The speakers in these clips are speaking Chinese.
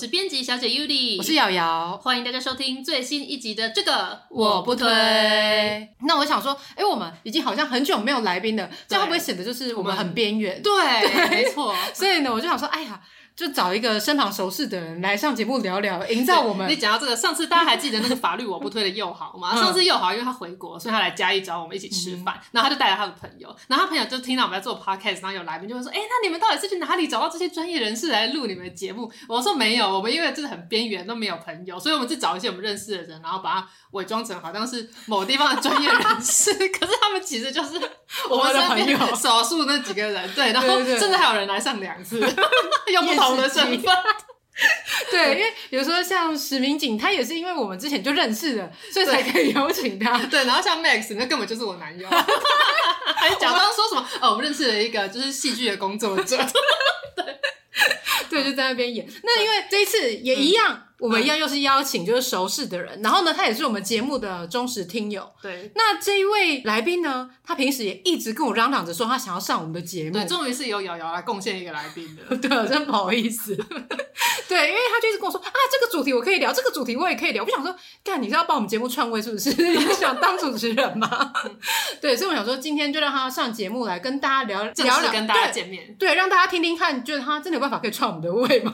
是编辑小姐 Yuli，我是瑶瑶，欢迎大家收听最新一集的这个我不推。那我想说，哎，我们已经好像很久没有来宾了，这样会不会显得就是我们很边缘？对，对没错。所以呢，我就想说，哎呀。就找一个身旁熟识的人来上节目聊聊，营造我们。你讲到这个，上次大家还记得那个法律我不推的佑豪吗？上次佑豪因为他回国，所以他来嘉义找我们一起吃饭，嗯、然后他就带了他的朋友，然后他朋友就听到我们在做 podcast，然后有来宾就会说：“哎、欸，那你们到底是去哪里找到这些专业人士来录你们的节目？”我说：“没有，我们因为真的很边缘，都没有朋友，所以我们就找一些我们认识的人，然后把他伪装成好像是某地方的专业人士，可是他们其实就是我们的朋友，少数那几个人。对，然后甚至还有人来上两次，又不同的身份。”对，因为比如说像史明景，他也是因为我们之前就认识了，所以才可以邀请他。对，然后像 Max，那根本就是我男友，还假装说什么哦，我们认识了一个就是戏剧的工作者。对，对，就在那边演。那因为这一次也一样。嗯我们一样又是邀请就是熟识的人，然后呢，他也是我们节目的忠实听友。对，那这一位来宾呢，他平时也一直跟我嚷嚷着说他想要上我们的节目。对，终于是由瑶瑶来贡献一个来宾的。对，真不好意思。对，因为他就一直跟我说啊，这个主题我可以聊，这个主题我也可以聊。我想说，干，你是要帮我们节目篡位是不是？你想当主持人吗？对，所以我想说，今天就让他上节目来跟大家聊聊聊，跟大家见面对。对，让大家听听看，就是他真的有办法可以篡我们的位吗？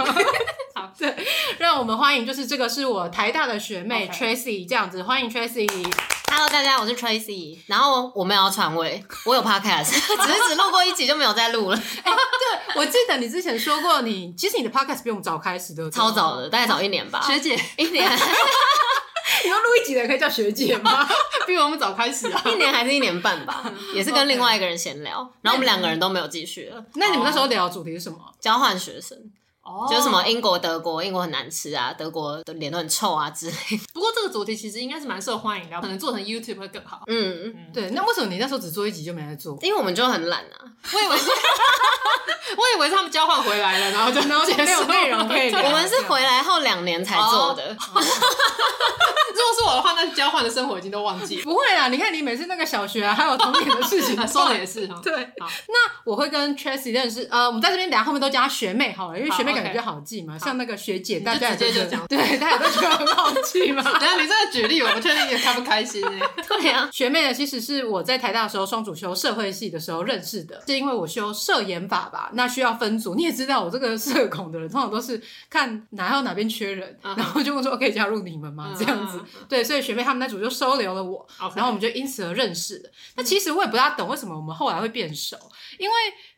好，对，让我们欢迎，就是这个是我台大的学妹 Tracy，这样子，欢迎 Tracy。Hello，大家，我是 Tracy。然后我没有要篡位，我有 Podcast，只是只录过一集就没有再录了。哎，对，我记得你之前说过你，你其实你的 Podcast 比我们早开始的，超早的，大概早一年吧。学姐，一年。你要录一集的可以叫学姐吗？比我们早开始啊，一年还是一年半吧，也是跟另外一个人闲聊，然后我们两个人都没有继续了。那你们那时候聊主题是什么？交换学生。Oh. 就是什么英国、德国，英国很难吃啊，德国的脸都很臭啊之类的。不过这个主题其实应该是蛮受欢迎的，可能做成 YouTube 会更好。嗯嗯，对。那为什么你那时候只做一集就没来做？因为我们就很懒啊。我以为是，我以为是他们交换回来了，然后就然后就没有内容可以聊。我们是回来后两年才做的。Oh. 如果是我的话，那交换的生活已经都忘记了。不会啦，你看你每次那个小学啊，还有童年的事情，说的也是哈。对，好。那我会跟 Tracy 认识，呃，我们在这边等下后面都叫她学妹好了，因为学妹感觉好记嘛。像那个学姐，大家就讲，对，大家都觉得很好记嘛。等下你这个举例，我不确定你开不开心哎。对呀，学妹呢，其实是我在台大的时候双主修社会系的时候认识的，是因为我修社研法吧，那需要分组。你也知道，我这个社恐的人，通常都是看哪还有哪边缺人，然后就问说可以加入你们吗？这样子。对，所以学妹他们那组就收留了我，然后我们就因此而认识的。那其实我也不大懂为什么我们后来会变熟，因为。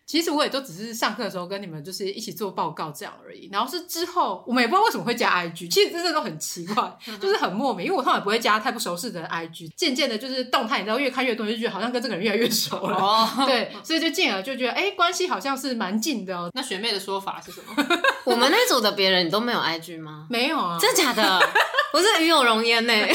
其实我也都只是上课的时候跟你们就是一起做报告这样而已，然后是之后我们也不知道为什么会加 IG，其实真的都很奇怪，就是很莫名，因为我通常也不会加太不熟识的人 IG，渐渐的就是动态，你知道越看越多，就觉得好像跟这个人越来越熟了，哦、对，所以就进而就觉得哎，关系好像是蛮近的哦。那学妹的说法是什么？我们那组的别人你都没有 IG 吗？没有啊，真的假的？我是与有容焉呢。因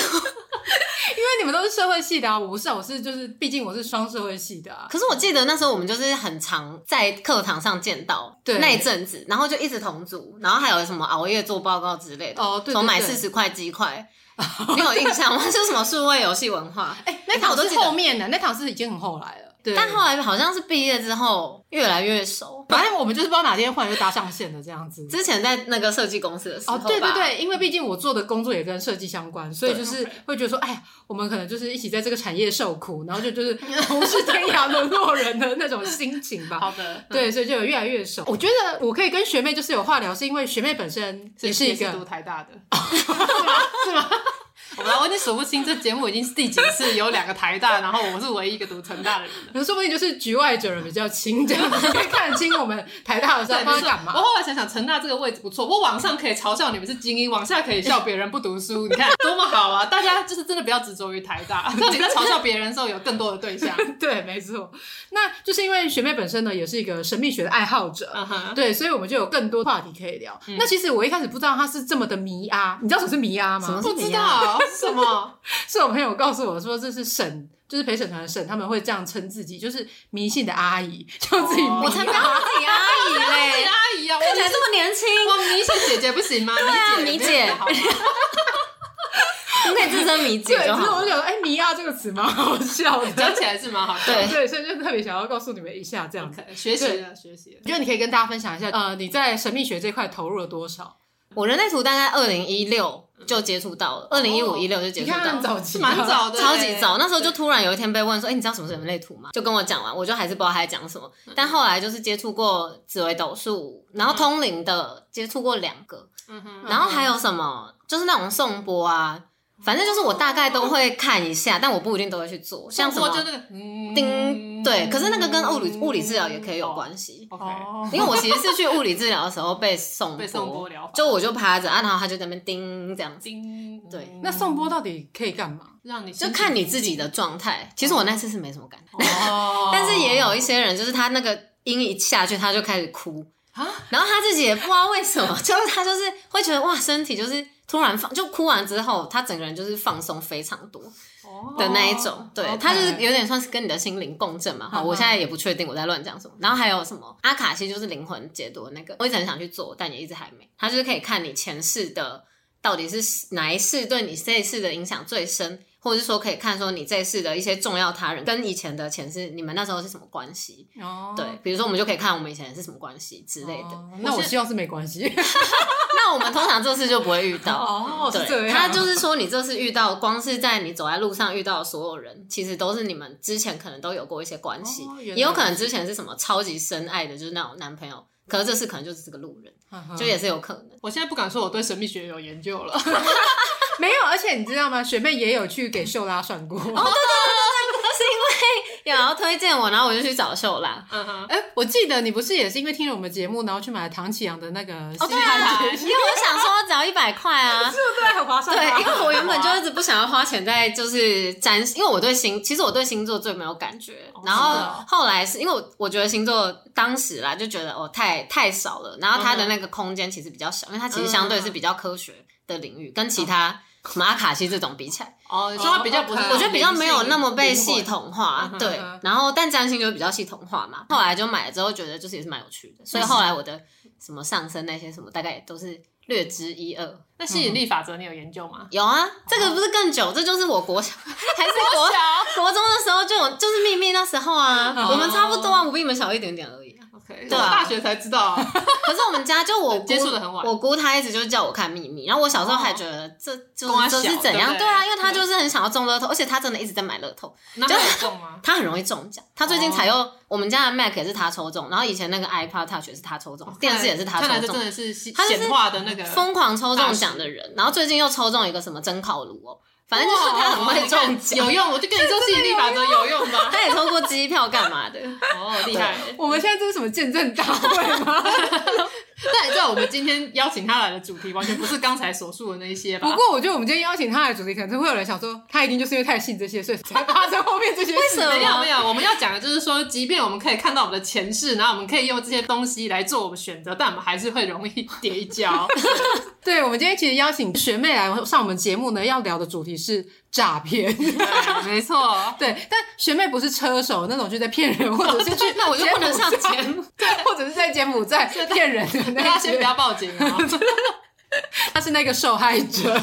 为你们都是社会系的啊，我不是啊，我是就是，毕竟我是双社会系的啊。可是我记得那时候我们就是很常在课堂上见到，对那一阵子，然后就一直同组，然后还有什么熬夜做报告之类的。哦，对，对，对，从买四十块鸡块，你有印象吗？就什么数位游戏文化？哎、欸，那堂是后面的，那堂是已经很后来了。对但后来好像是毕业之后越来越熟，反正我们就是不知道哪天忽然就搭上线的这样子。之前在那个设计公司的时候，哦，对对对，因为毕竟我做的工作也跟设计相关，所以就是会觉得说，哎呀，我们可能就是一起在这个产业受苦，然后就就是同是天涯沦落人的那种心情吧。好的，对，所以就有越来越熟。我觉得我可以跟学妹就是有话聊，是因为学妹本身也是一个读台大的，是吗？是吗？我来，我已经数不清这节目已经是第几次有两个台大，然后我是唯一一个读成大的人。可能说不定就是局外者比较清，这样子可以看得清我们台大的在干嘛。我后来想想，成大这个位置不错，我往上可以嘲笑你们是精英，往下可以笑别人不读书，你看多么好啊！大家就是真的不要执着于台大，让你在嘲笑别人的时候有更多的对象。对，没错。那就是因为学妹本身呢也是一个神秘学的爱好者，uh huh. 对，所以我们就有更多话题可以聊。嗯、那其实我一开始不知道他是这么的迷阿，你知道什么是迷阿吗？什么是迷阿？什么？是我朋友告诉我说，这是沈，就是陪审团的沈，他们会这样称自己，就是迷信的阿姨，叫自己。我才不要自己阿姨 嘞，阿姨啊，看起来这么年轻，我迷信姐姐不行吗？对啊，迷姐。你可以自称迷姐。对，其实我觉得，哎，迷啊这个词蛮好笑的，讲起来是蛮好笑。对对，所以就特别想要告诉你们一下，这样子学习了，学习了。我觉得你可以跟大家分享一下，呃，你在神秘学这块投入了多少？我人类图大概二零一六就接触到了，二零一五一六就接触到了，很早期，蛮早的，超级早。那时候就突然有一天被问说，哎，你知道什么是人类图吗？就跟我讲完，我就还是不知道他在讲什么。但后来就是接触过紫微斗数，然后通灵的接触过两个，然后还有什么，就是那种颂钵啊。反正就是我大概都会看一下，但我不一定都会去做。像什么叮，对，可是那个跟物理物理治疗也可以有关系。哦，因为我其实是去物理治疗的时候被送 被送波疗，就我就趴着啊，然后他就在那边叮这样子。叮，对。那颂钵到底可以干嘛？让你就看你自己的状态。其实我那次是没什么感觉，但是也有一些人，就是他那个音一下去，他就开始哭啊，然后他自己也不知道为什么，就是他就是会觉得哇，身体就是。突然放，就哭完之后，他整个人就是放松非常多的那一种，对，他就是有点算是跟你的心灵共振嘛。好，我现在也不确定我在乱讲什么。然后还有什么阿卡西，就是灵魂解读那个，我一直很想去做，但也一直还没。他就是可以看你前世的到底是哪一世对你这一世的影响最深。或者是说可以看说你这一世的一些重要他人跟以前的前世，你们那时候是什么关系？哦，对，比如说我们就可以看我们以前是什么关系之类的。那我希望是没关系。那我们通常这次就不会遇到。哦。他就是说你这次遇到，光是在你走在路上遇到的所有人，其实都是你们之前可能都有过一些关系，也有可能之前是什么超级深爱的，就是那种男朋友。可是这次可能就只是个路人，就也是有可能。我现在不敢说我对神秘学有研究了。没有，而且你知道吗？学妹也有去给秀拉算过。哦，对对对对对，是因为 有人要推荐我，然后我就去找秀拉。嗯哼，哎，我记得你不是也是因为听了我们节目，然后去买了唐启阳的那个？哦，对啊，因为我想说只要一百块啊，是不是很划算？对，因为我原本就一直不想要花钱在就是占，因为我对星，其实我对星座最没有感觉。然后后来是因为我我觉得星座当时啦就觉得哦太太少了，然后它的那个空间其实比较小，因为它其实相对是比较科学的领域，跟其他。什么阿卡西这种比起来，哦，你说它比较不是，我觉得比较没有那么被系统化，对。然后，但占星就比较系统化嘛。后来就买了之后，觉得就是也是蛮有趣的，所以后来我的什么上升那些什么，大概也都是略知一二。那吸引力法则你有研究吗？有啊，这个不是更久，这就是我国小 还是国小国中的时候就有，就是秘密那时候啊，我们差不多啊，我比你们小一点点而已。对啊，大学才知道啊。可是我们家就我接触的很晚，我姑她一直就是叫我看秘密，然后我小时候还觉得这就是这是怎样？对啊，因为她就是很想要中乐透，而且她真的一直在买乐透，就很中吗？她很容易中奖。她最近才又我们家的 Mac 也是她抽中，然后以前那个 iPad Touch 也是她抽中，电视也是她抽中，真的是显化的那个疯狂抽中奖的人。然后最近又抽中一个什么蒸烤炉哦。反正就是他很会中奖，有用，我就跟你说吸引力法则有用吧。他也抽过机票干嘛的？哦，厉害！我们现在这是什么见证大会吗？但你知道我们今天邀请他来的主题完全不是刚才所述的那一些吧？不过我觉得我们今天邀请他来的主题，可能会有人想说，他一定就是因为太信这些，所以才发生后面这些事。为什么？没有没有，我们要讲的就是说，即便我们可以看到我们的前世，然后我们可以用这些东西来做我们选择，但我们还是会容易跌一跤。对，我们今天其实邀请学妹来上我们节目呢，要聊的主题是诈骗。没错。对，但学妹不是车手那种，就在骗人，或者是去那我就不能上节目，对，或者是在柬埔寨 骗人的那。大家先不要报警啊！他是那个受害者。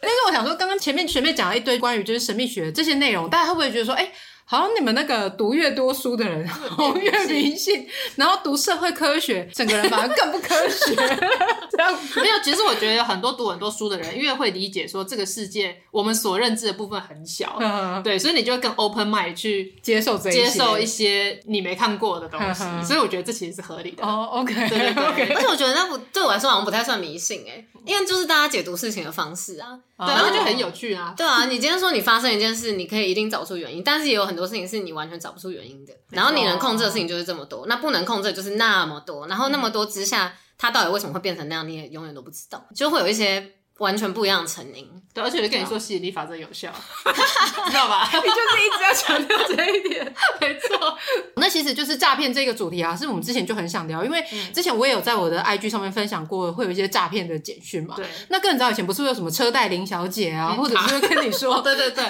但是我想说，刚刚前面学妹讲了一堆关于就是神秘学这些内容，大家会不会觉得说，哎？好像你们那个读越多书的人，越迷信，然后读社会科学，整个人反而更不科学。这样没有，其实我觉得很多读很多书的人，越会理解说这个世界我们所认知的部分很小，对，所以你就会更 open mind 去接受接受一些你没看过的东西。所以我觉得这其实是合理的。哦，OK，对对对。而且我觉得那不对我来说好像不太算迷信诶，因为就是大家解读事情的方式啊，对，然后就很有趣啊。对啊，你今天说你发生一件事，你可以一定找出原因，但是也有很多事情是你完全找不出原因的，然后你能控制的事情就是这么多，那不能控制的就是那么多，然后那么多之下，它到底为什么会变成那样，你也永远都不知道，就会有一些完全不一样的成因。对，而且就跟你说吸引力法则有效，知道吧？你就是一直要强调这一点。没错。那其实就是诈骗这个主题啊，是我们之前就很想聊，因为之前我也有在我的 IG 上面分享过，会有一些诈骗的简讯嘛。对。那更早以前不是会有什么车贷林小姐啊，或者是跟你说，对对对，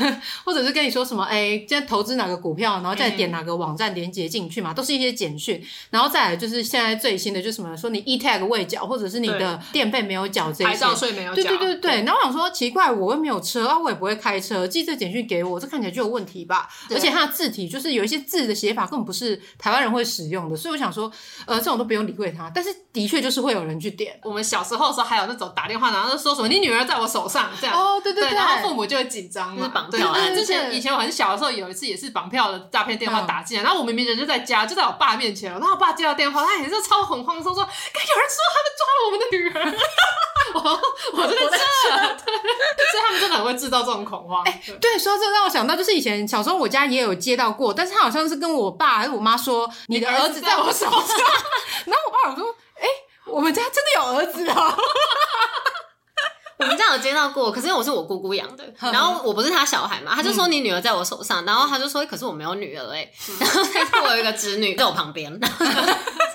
或者是跟你说什么，哎，今天投资哪个股票，然后再点哪个网站连接进去嘛，都是一些简讯。然后再来就是现在最新的，就是什么说你 e-tag 未缴，或者是你的电费没有缴这些，牌照税没有缴。对对对对。然后我想说，奇怪，我又没有车啊，我也不会开车，寄这简讯给我，这看起来就有问题吧？而且它的字体就是有一些字的写法根本不是台湾人会使用的，所以我想说，呃，这种都不用理会它。但是的确就是会有人去点。我们小时候的时候还有那种打电话，然后说什么你女儿在我手上这样。哦，对对对。然后父母就会紧张嘛。绑票啊。之前以前我很小的时候有一次也是绑票的诈骗电话打进来，然后我明明人就在家，就在我爸面前，然后我爸接到电话，他也是超恐慌，说说，该有人说他们抓了我们的女儿。我 我在这，对，所以他们真的很会制造这种恐慌。哎，对，说到这让我想到，就是以前小时候我家也有接到过，但是他好像是跟我爸还是我妈说，你的儿子在我手上，然后我爸我说，哎，我们家真的有儿子啊。我们家有接到过，可是因为我是我姑姑养的，然后我不是他小孩嘛，他就说你女儿在我手上，然后他就说，可是我没有女儿哎，然后他说我有一个侄女在我旁边。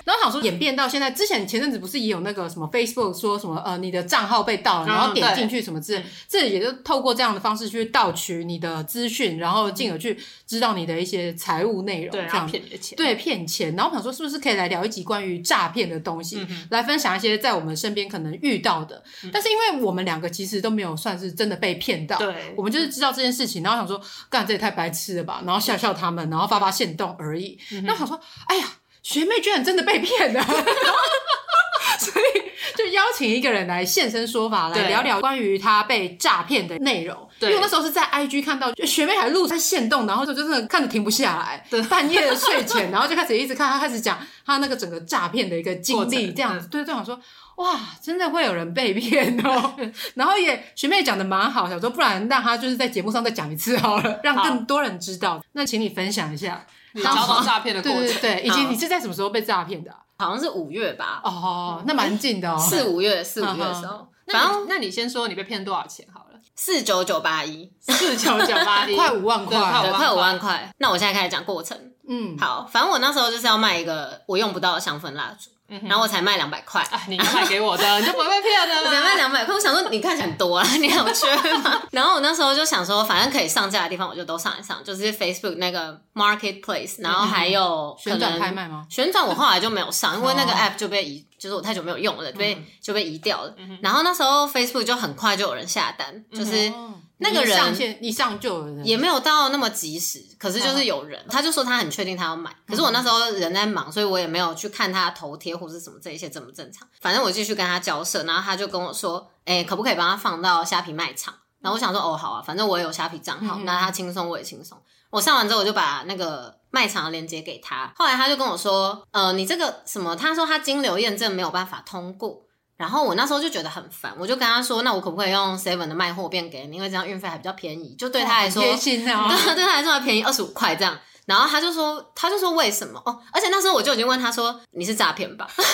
然后想说演变到现在，之前前阵子不是也有那个什么 Facebook 说什么呃你的账号被盗了，然后点进去什么之类，这也就透过这样的方式去盗取你的资讯，然后进而去知道你的一些财务内容，这样骗钱，对，骗钱。然后我想说是不是可以来聊一集关于诈骗的东西，来分享一些在我们身边可能遇到的，但是因为我们两。两个其实都没有算是真的被骗到，对，我们就是知道这件事情，然后想说，干这也太白痴了吧，然后笑笑他们，然后发发现动而已。那我想说，哎呀，学妹居然真的被骗了，所以就邀请一个人来现身说法，来聊聊关于他被诈骗的内容。对，因为我那时候是在 IG 看到，就学妹还录在现动，然后就真的看着停不下来，对，半夜的睡前，然后就开始一直看，他开始讲他那个整个诈骗的一个经历，这样子，对，就想说。哇，真的会有人被骗哦！然后也学妹讲的蛮好，想说不然让她就是在节目上再讲一次好了，让更多人知道。那请你分享一下你遭到诈骗的过程，对对对，以及你是在什么时候被诈骗的？好像是五月吧。哦，那蛮近的哦，四五月，四五月的时候。反正那你先说你被骗多少钱好了？四九九八一，四九九八一，快五万块，对，快五万块。那我现在开始讲过程。嗯，好，反正我那时候就是要卖一个我用不到的香氛蜡烛。然后我才卖两百块，你卖给我的，你就不会被骗的。我才卖两百块，我想说你看起来很多啊，你有缺吗？然后我那时候就想说，反正可以上架的地方我就都上一上，就是 Facebook 那个 Marketplace，然后还有旋转拍卖吗？旋转我后来就没有上，因为那个 App 就被移，就是我太久没有用了，被就被移掉了。然后那时候 Facebook 就很快就有人下单，就是。那个人上线一上就有人，也没有到那么及时，可是就是有人，他就说他很确定他要买，可是我那时候人在忙，所以我也没有去看他头贴或是什么这一些正不正常。反正我继续跟他交涉，然后他就跟我说，哎，可不可以帮他放到虾皮卖场？然后我想说，哦，好啊，反正我也有虾皮账号，那他轻松我也轻松。我上完之后，我就把那个卖场的链接给他。后来他就跟我说，呃，你这个什么？他说他金流验证没有办法通过。然后我那时候就觉得很烦，我就跟他说：“那我可不可以用 Seven 的卖货变给你？因为这样运费还比较便宜，就对他来说，贴心哦、对，对他来说还便宜二十五块这样。”然后他就说：“他就说为什么？哦，而且那时候我就已经问他说：你是诈骗吧？我后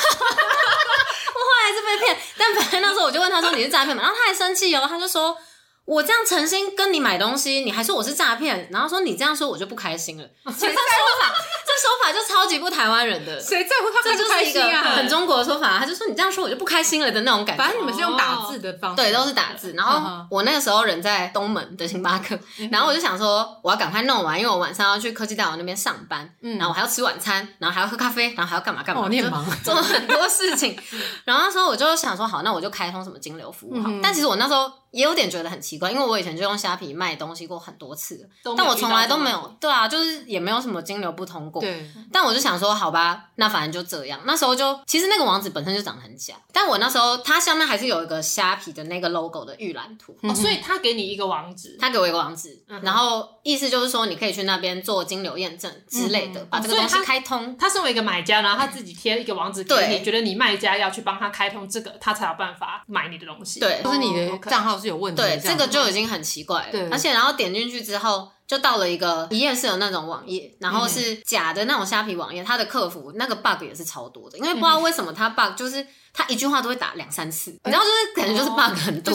来还是被骗，但反正那时候我就问他说：你是诈骗吗？然后他还生气哦，他就说。”我这样诚心跟你买东西，你还说我是诈骗，然后说你这样说我就不开心了。这说法，这说法就超级不台湾人的。谁在乎他开不开心啊？很中国的说法，他就说你这样说我就不开心了的那种感觉。反正你们是用打字的方式，对，都是打字。然后我那个时候人在东门的星巴克，然后我就想说我要赶快弄完，因为我晚上要去科技大楼那边上班，嗯然后我还要吃晚餐，然后还要喝咖啡，然后还要干嘛干嘛。哦，你很忙，做了很多事情。然后那时候我就想说好，那我就开通什么金流服务好。但其实我那时候。也有点觉得很奇怪，因为我以前就用虾皮卖东西过很多次，但我从来都没有，对啊，就是也没有什么金流不通过。对，但我就想说，好吧，那反正就这样。那时候就其实那个网址本身就长得很假，但我那时候它下面还是有一个虾皮的那个 logo 的预览图，哦，所以他给你一个网址，他给我一个网址，然后意思就是说你可以去那边做金流验证之类的，把这个东西开通。他身为一个买家，然后他自己贴一个网址给你，觉得你卖家要去帮他开通这个，他才有办法买你的东西。对，就是你的账号是有问题。对，这个就已经很奇怪了。对，而且然后点进去之后，就到了一个一页式的那种网页，然后是假的那种虾皮网页，它的客服那个 bug 也是超多的，因为不知道为什么它 bug 就是他一句话都会打两三次，你知道就是感觉就是 bug 很多。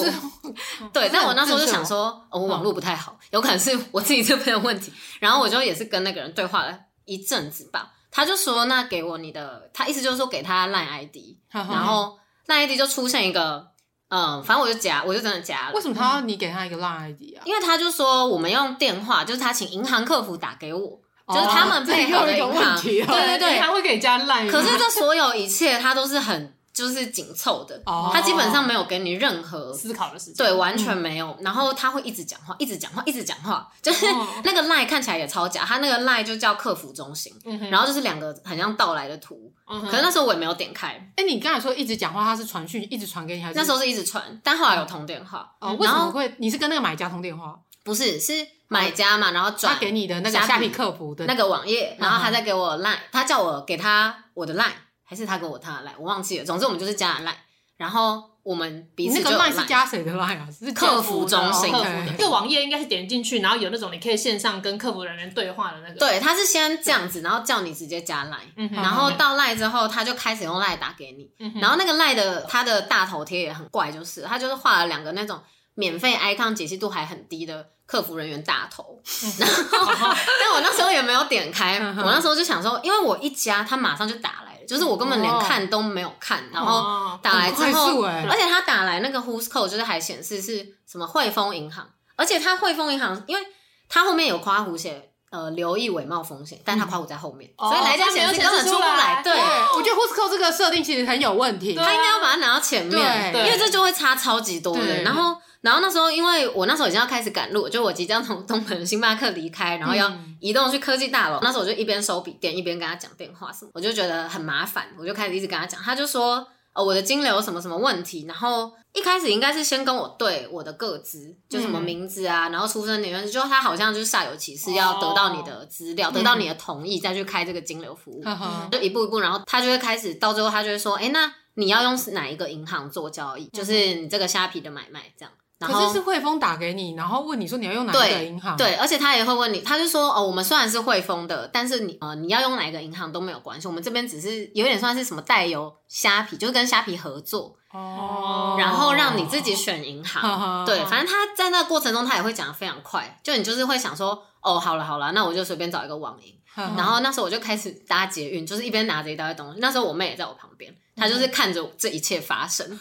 对，但我那时候就想说，我网络不太好，有可能是我自己这边的问题。然后我就也是跟那个人对话了一阵子吧，他就说那给我你的，他意思就是说给他 line ID，然后 line ID 就出现一个。嗯，反正我就加，我就真的加了。为什么他要你给他一个 Line ID 啊？因为他就说我们用电话，就是他请银行客服打给我，就是他们配合的银行。对对对，他会给你加 Line。可是这所有一切，他都是很。就是紧凑的，他基本上没有给你任何思考的时间，对，完全没有。然后他会一直讲话，一直讲话，一直讲话，就是 那个 line 看起来也超假，他那个 line 就叫客服中心，然后就是两个很像倒来的图。可是那时候我也没有点开。哎，你刚才说一直讲话，他是传讯一直传给你，还是那时候是一直传？但后来有通电话。哦，为什么会？你是跟那个买家通电话？不是，是买家嘛，然后转他给你的那个虾皮客服的那个网页，然后他再给我 line，他叫我给他我的 line，还是他给我他的 line，我忘记了。总之我们就是加了 line。然后我们彼此就那个 line 是加谁的 line 啊？是客服中心。客服的这个网页应该是点进去，然后有那种你可以线上跟客服人员对话的那个。对，他是先这样子，然后叫你直接加 line，然后到 line 之后，他就开始用 line 打给你。然后那个 line 的他的大头贴也很怪，就是他就是画了两个那种免费 icon 解析度还很低的客服人员大头。然后，但我那时候也没有点开，我那时候就想说，因为我一加，他马上就打来。就是我根本连看都没有看，然后打来之后，而且他打来那个 Who's Call 就是还显示是什么汇丰银行，而且他汇丰银行，因为他后面有夸胡写呃留意伪冒风险，但他夸弧在后面，所以来家显示根本出不来。对，我觉得 Who's Call 这个设定其实很有问题，他应该要把它拿到前面，因为这就会差超级多的。然后。然后那时候，因为我那时候已经要开始赶路，就我即将从东门星巴克离开，然后要移动去科技大楼。嗯、那时候我就一边收笔电，一边跟他讲电话什么，我就觉得很麻烦，我就开始一直跟他讲。他就说，哦，我的金流什么什么问题。然后一开始应该是先跟我对我的个资，就什么名字啊，嗯、然后出生年月日，就他好像就是煞有其事要得到你的资料，哦、得到你的同意再去开这个金流服务，嗯、就一步一步，然后他就会开始，到最后他就会说，哎，那你要用哪一个银行做交易？就是你这个虾皮的买卖这样。可是是汇丰打给你，然后问你说你要用哪个银行？对，对，而且他也会问你，他就说哦，我们虽然是汇丰的，但是你呃你要用哪个银行都没有关系，我们这边只是有点算是什么带有虾皮，就是跟虾皮合作哦，然后让你自己选银行。哦、对，反正他在那个过程中他也会讲的非常快，就你就是会想说哦，好了好了，那我就随便找一个网银。然后那时候我就开始搭捷运，就是一边拿着一大堆东西。那时候我妹也在我旁边，她就是看着这一切发生。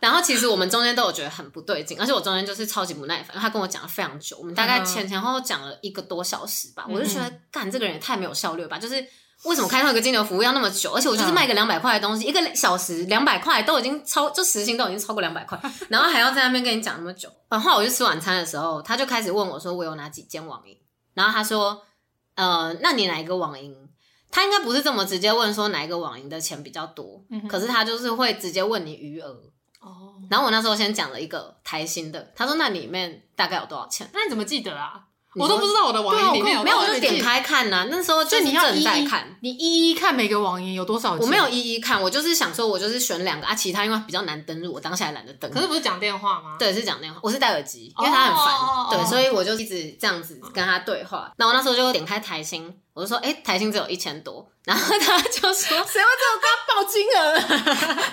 然后其实我们中间都有觉得很不对劲，而且我中间就是超级不耐烦，他跟我讲了非常久，我们大概前前后后讲了一个多小时吧。我就觉得，干这个人也太没有效率了吧？就是为什么开通一个金牛服务要那么久？而且我就是卖个两百块的东西，一个小时两百块都已经超，就时薪都已经超过两百块，然后还要在那边跟你讲那么久。然后我去吃晚餐的时候，他就开始问我说：“我有哪几间网银？”然后他说。呃，那你哪一个网银？他应该不是这么直接问说哪一个网银的钱比较多，嗯、可是他就是会直接问你余额。哦，然后我那时候先讲了一个台新的，他说那里面大概有多少钱？那你怎么记得啊？我都不知道我的网银里面有没有，我就点开看呐。那时候就你正在看，你一一看每个网银有多少钱。我没有一一看，我就是想说，我就是选两个啊，其他因为比较难登录，我当下也懒得登。可是不是讲电话吗？对，是讲电话。我是戴耳机，因为他很烦，对，所以我就一直这样子跟他对话。那我那时候就点开台新，我就说，哎，台新只有一千多，然后他就说，谁会这么高报金额？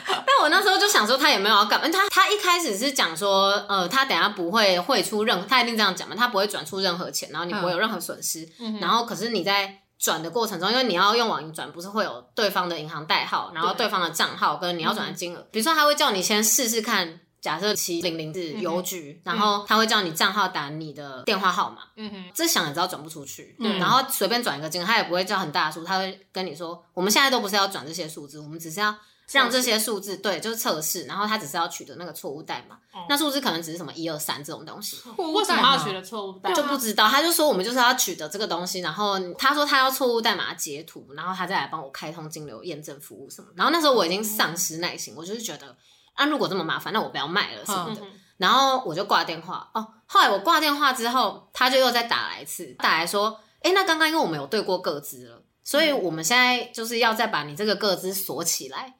但我那时候就想说，他也没有要干嘛。他他一开始是讲说，呃，他等下不会汇出任何，他一定这样讲嘛，他不会转出任何钱，然后你不会有任何损失。嗯、然后可是你在转的过程中，因为你要用网银转，不是会有对方的银行代号，然后对方的账号跟你要转的金额。比如说，他会叫你先试试看。假设七零零是邮局，嗯、然后他会叫你账号打你的电话号码，嗯哼，这想也知道转不出去，嗯、然后随便转一个金额，他也不会叫很大的数，他会跟你说，我们现在都不是要转这些数字，我们只是要让这些数字，对，就是测试，然后他只是要取得那个错误代码，哦、那数字可能只是什么一二三这种东西，为什么要取得错误代码？就不知道，他就说我们就是要取得这个东西，然后他说他要错误代码截图，然后他再来帮我开通金流验证服务什么，然后那时候我已经丧失耐心，我就是觉得。啊，如果这么麻烦，那我不要卖了什么的。嗯、然后我就挂电话。哦，后来我挂电话之后，他就又再打来一次，打来说，哎，那刚刚因为我们有对过个资了，所以我们现在就是要再把你这个个资锁起来，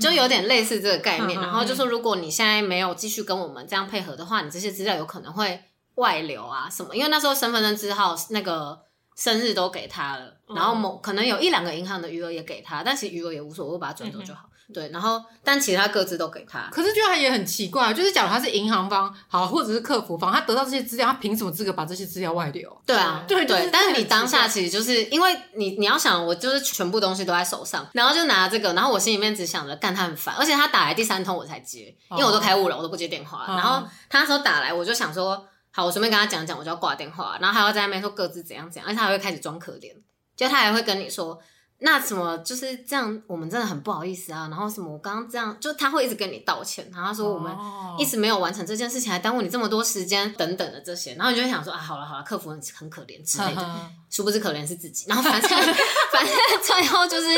就有点类似这个概念。然后就说，如果你现在没有继续跟我们这样配合的话，你这些资料有可能会外流啊什么。因为那时候身份证字号那个生日都给他了，然后某可能有一两个银行的余额也给他，但其实余额也无所谓，我把它转走就好。对，然后但其他各自都给他，可是就他也很奇怪，就是假如他是银行方好，或者是客服方，他得到这些资料，他凭什么资格把这些资料外流？对啊，对对。但是你当下其实就是因为你你要想，我就是全部东西都在手上，然后就拿这个，然后我心里面只想着干他很烦，而且他打来第三通我才接，因为我都开悟了，我都不接电话。然后他那时候打来，我就想说，好，我随便跟他讲讲，我就要挂电话，然后还要在那边说各自怎样怎样，而且他还会开始装可怜，就他还会跟你说。那什么就是这样，我们真的很不好意思啊。然后什么，我刚刚这样，就他会一直跟你道歉，然后他说我们一直没有完成这件事情，还耽误你这么多时间等等的这些，然后你就会想说啊，好了好了，客服很很可怜之类的，殊不知可怜是自己。然后反正反正最后就是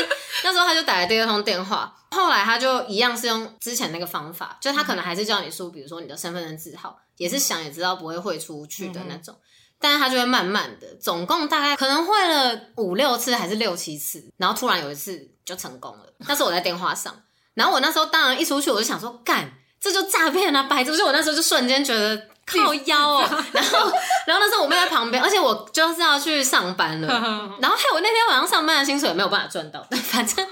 那时候他就打来第二通电话，后来他就一样是用之前那个方法，就他可能还是叫你输，比如说你的身份证字号，也是想也知道不会汇出去的那种。但是他就会慢慢的，总共大概可能会了五六次还是六七次，然后突然有一次就成功了。那时候我在电话上，然后我那时候当然一出去我就想说，干，这就诈骗啊，白痴！就我那时候就瞬间觉得。靠腰哦，然后，然后那时候我妹在旁边，而且我就是要去上班了，然后还有我那天晚上上班的薪水也没有办法赚到，反正，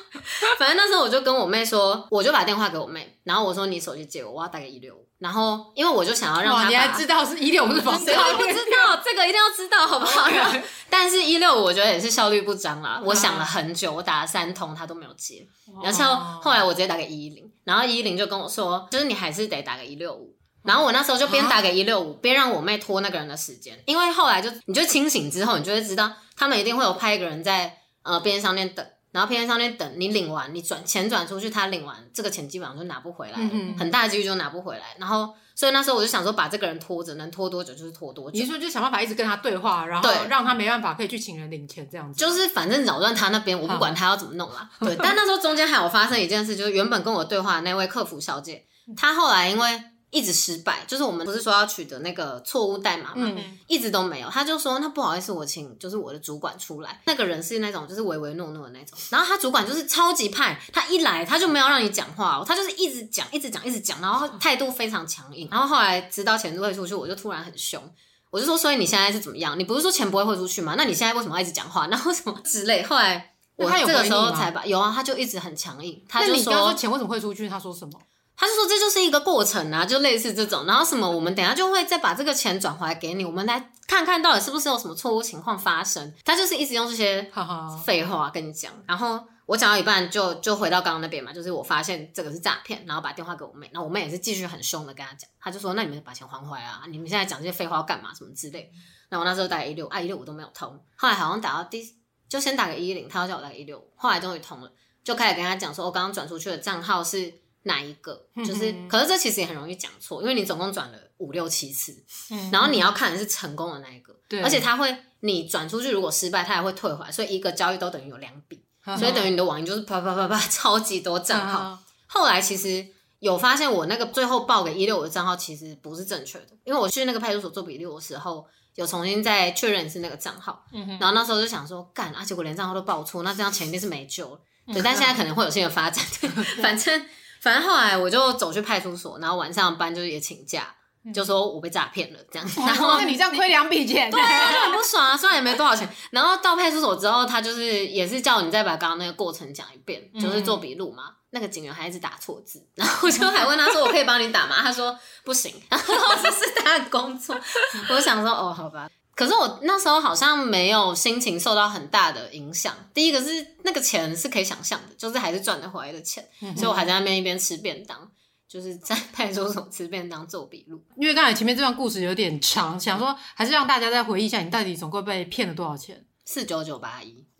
反正那时候我就跟我妹说，我就把电话给我妹，然后我说你手机借我，我要打给一六五，然后因为我就想要让他，你还知道是一六五是房 谁会不知道这个一定要知道好不好？但是一六五我觉得也是效率不彰啦，我想了很久，我打了三通他都没有接，然后后来我直接打给一一零，然后一一零就跟我说，就是你还是得打给一六五。然后我那时候就边打给一六五，边让我妹拖那个人的时间，因为后来就你就清醒之后，你就会知道他们一定会有派一个人在呃便利商店等，然后便利商店等你领完，你转钱转出去，他领完这个钱基本上就拿不回来，嗯、很大的几率就拿不回来。然后所以那时候我就想说，把这个人拖着，能拖多久就是拖多久。你说就想办法一直跟他对话，然后让他没办法可以去请人领钱这样子。就是反正扰乱他那边，我不管他要怎么弄啦。对，但那时候中间还有发生一件事，就是原本跟我对话的那位客服小姐，她后来因为。一直失败，就是我们不是说要取得那个错误代码嘛，嗯、一直都没有。他就说，那不好意思，我请就是我的主管出来。那个人是那种就是唯唯诺诺的那种，然后他主管就是超级派，他一来他就没有让你讲话，他就是一直讲，一直讲，一直讲，然后态度非常强硬。然后后来直到钱汇出去，我就突然很凶，我就说，所以你现在是怎么样？你不是说钱不会汇出去吗？那你现在为什么要一直讲话？然后什么之类？后来我这个时候才把有，啊，他就一直很强硬，他就说，说钱为什么汇出去？他说什么？他就说，这就是一个过程啊，就类似这种，然后什么，我们等下就会再把这个钱转回来给你，我们来看看到底是不是有什么错误情况发生。他就是一直用这些废话跟你讲，然后我讲到一半就就回到刚刚那边嘛，就是我发现这个是诈骗，然后把电话给我妹，然后我妹也是继续很凶的跟他讲，他就说，那你们把钱还回来啊，你们现在讲这些废话要干嘛什么之类。那我那时候打给一六五，啊一六五都没有通，后来好像打到第就先打个一一零，他要叫我打给一六五，后来终于通了，就开始跟他讲说，我刚刚转出去的账号是。哪一个？就是，可是这其实也很容易讲错，因为你总共转了五六七次，然后你要看的是成功的那一个，而且他会，你转出去如果失败，他也会退回来，所以一个交易都等于有两笔，所以等于你的网银就是啪啪啪啪超级多账号。后来其实有发现，我那个最后报给一六五的账号其实不是正确的，因为我去那个派出所做笔录的时候，有重新再确认是那个账号，然后那时候就想说，干啊，结果连账号都报错，那这样钱一定是没救了。对，但现在 可能会有新的发展，反正。反正后来我就走去派出所，然后晚上班就是也请假，就说我被诈骗了这样子。然后你这样亏两笔钱，对啊，就很不爽啊。虽然也没多少钱。然后到派出所之后，他就是也是叫你再把刚刚那个过程讲一遍，就是做笔录嘛。那个警员还一直打错字，然后我就还问他说：“我可以帮你打吗？”他说：“不行。”然后这是他的工作。我想说：“哦，好吧。”可是我那时候好像没有心情受到很大的影响。第一个是那个钱是可以想象的，就是还是赚得回来的钱，嗯、所以我还在那边一边吃便当，就是在派出所吃便当做笔录。因为刚才前面这段故事有点长，想说还是让大家再回忆一下，你到底总共被骗了多少钱？四九九八一，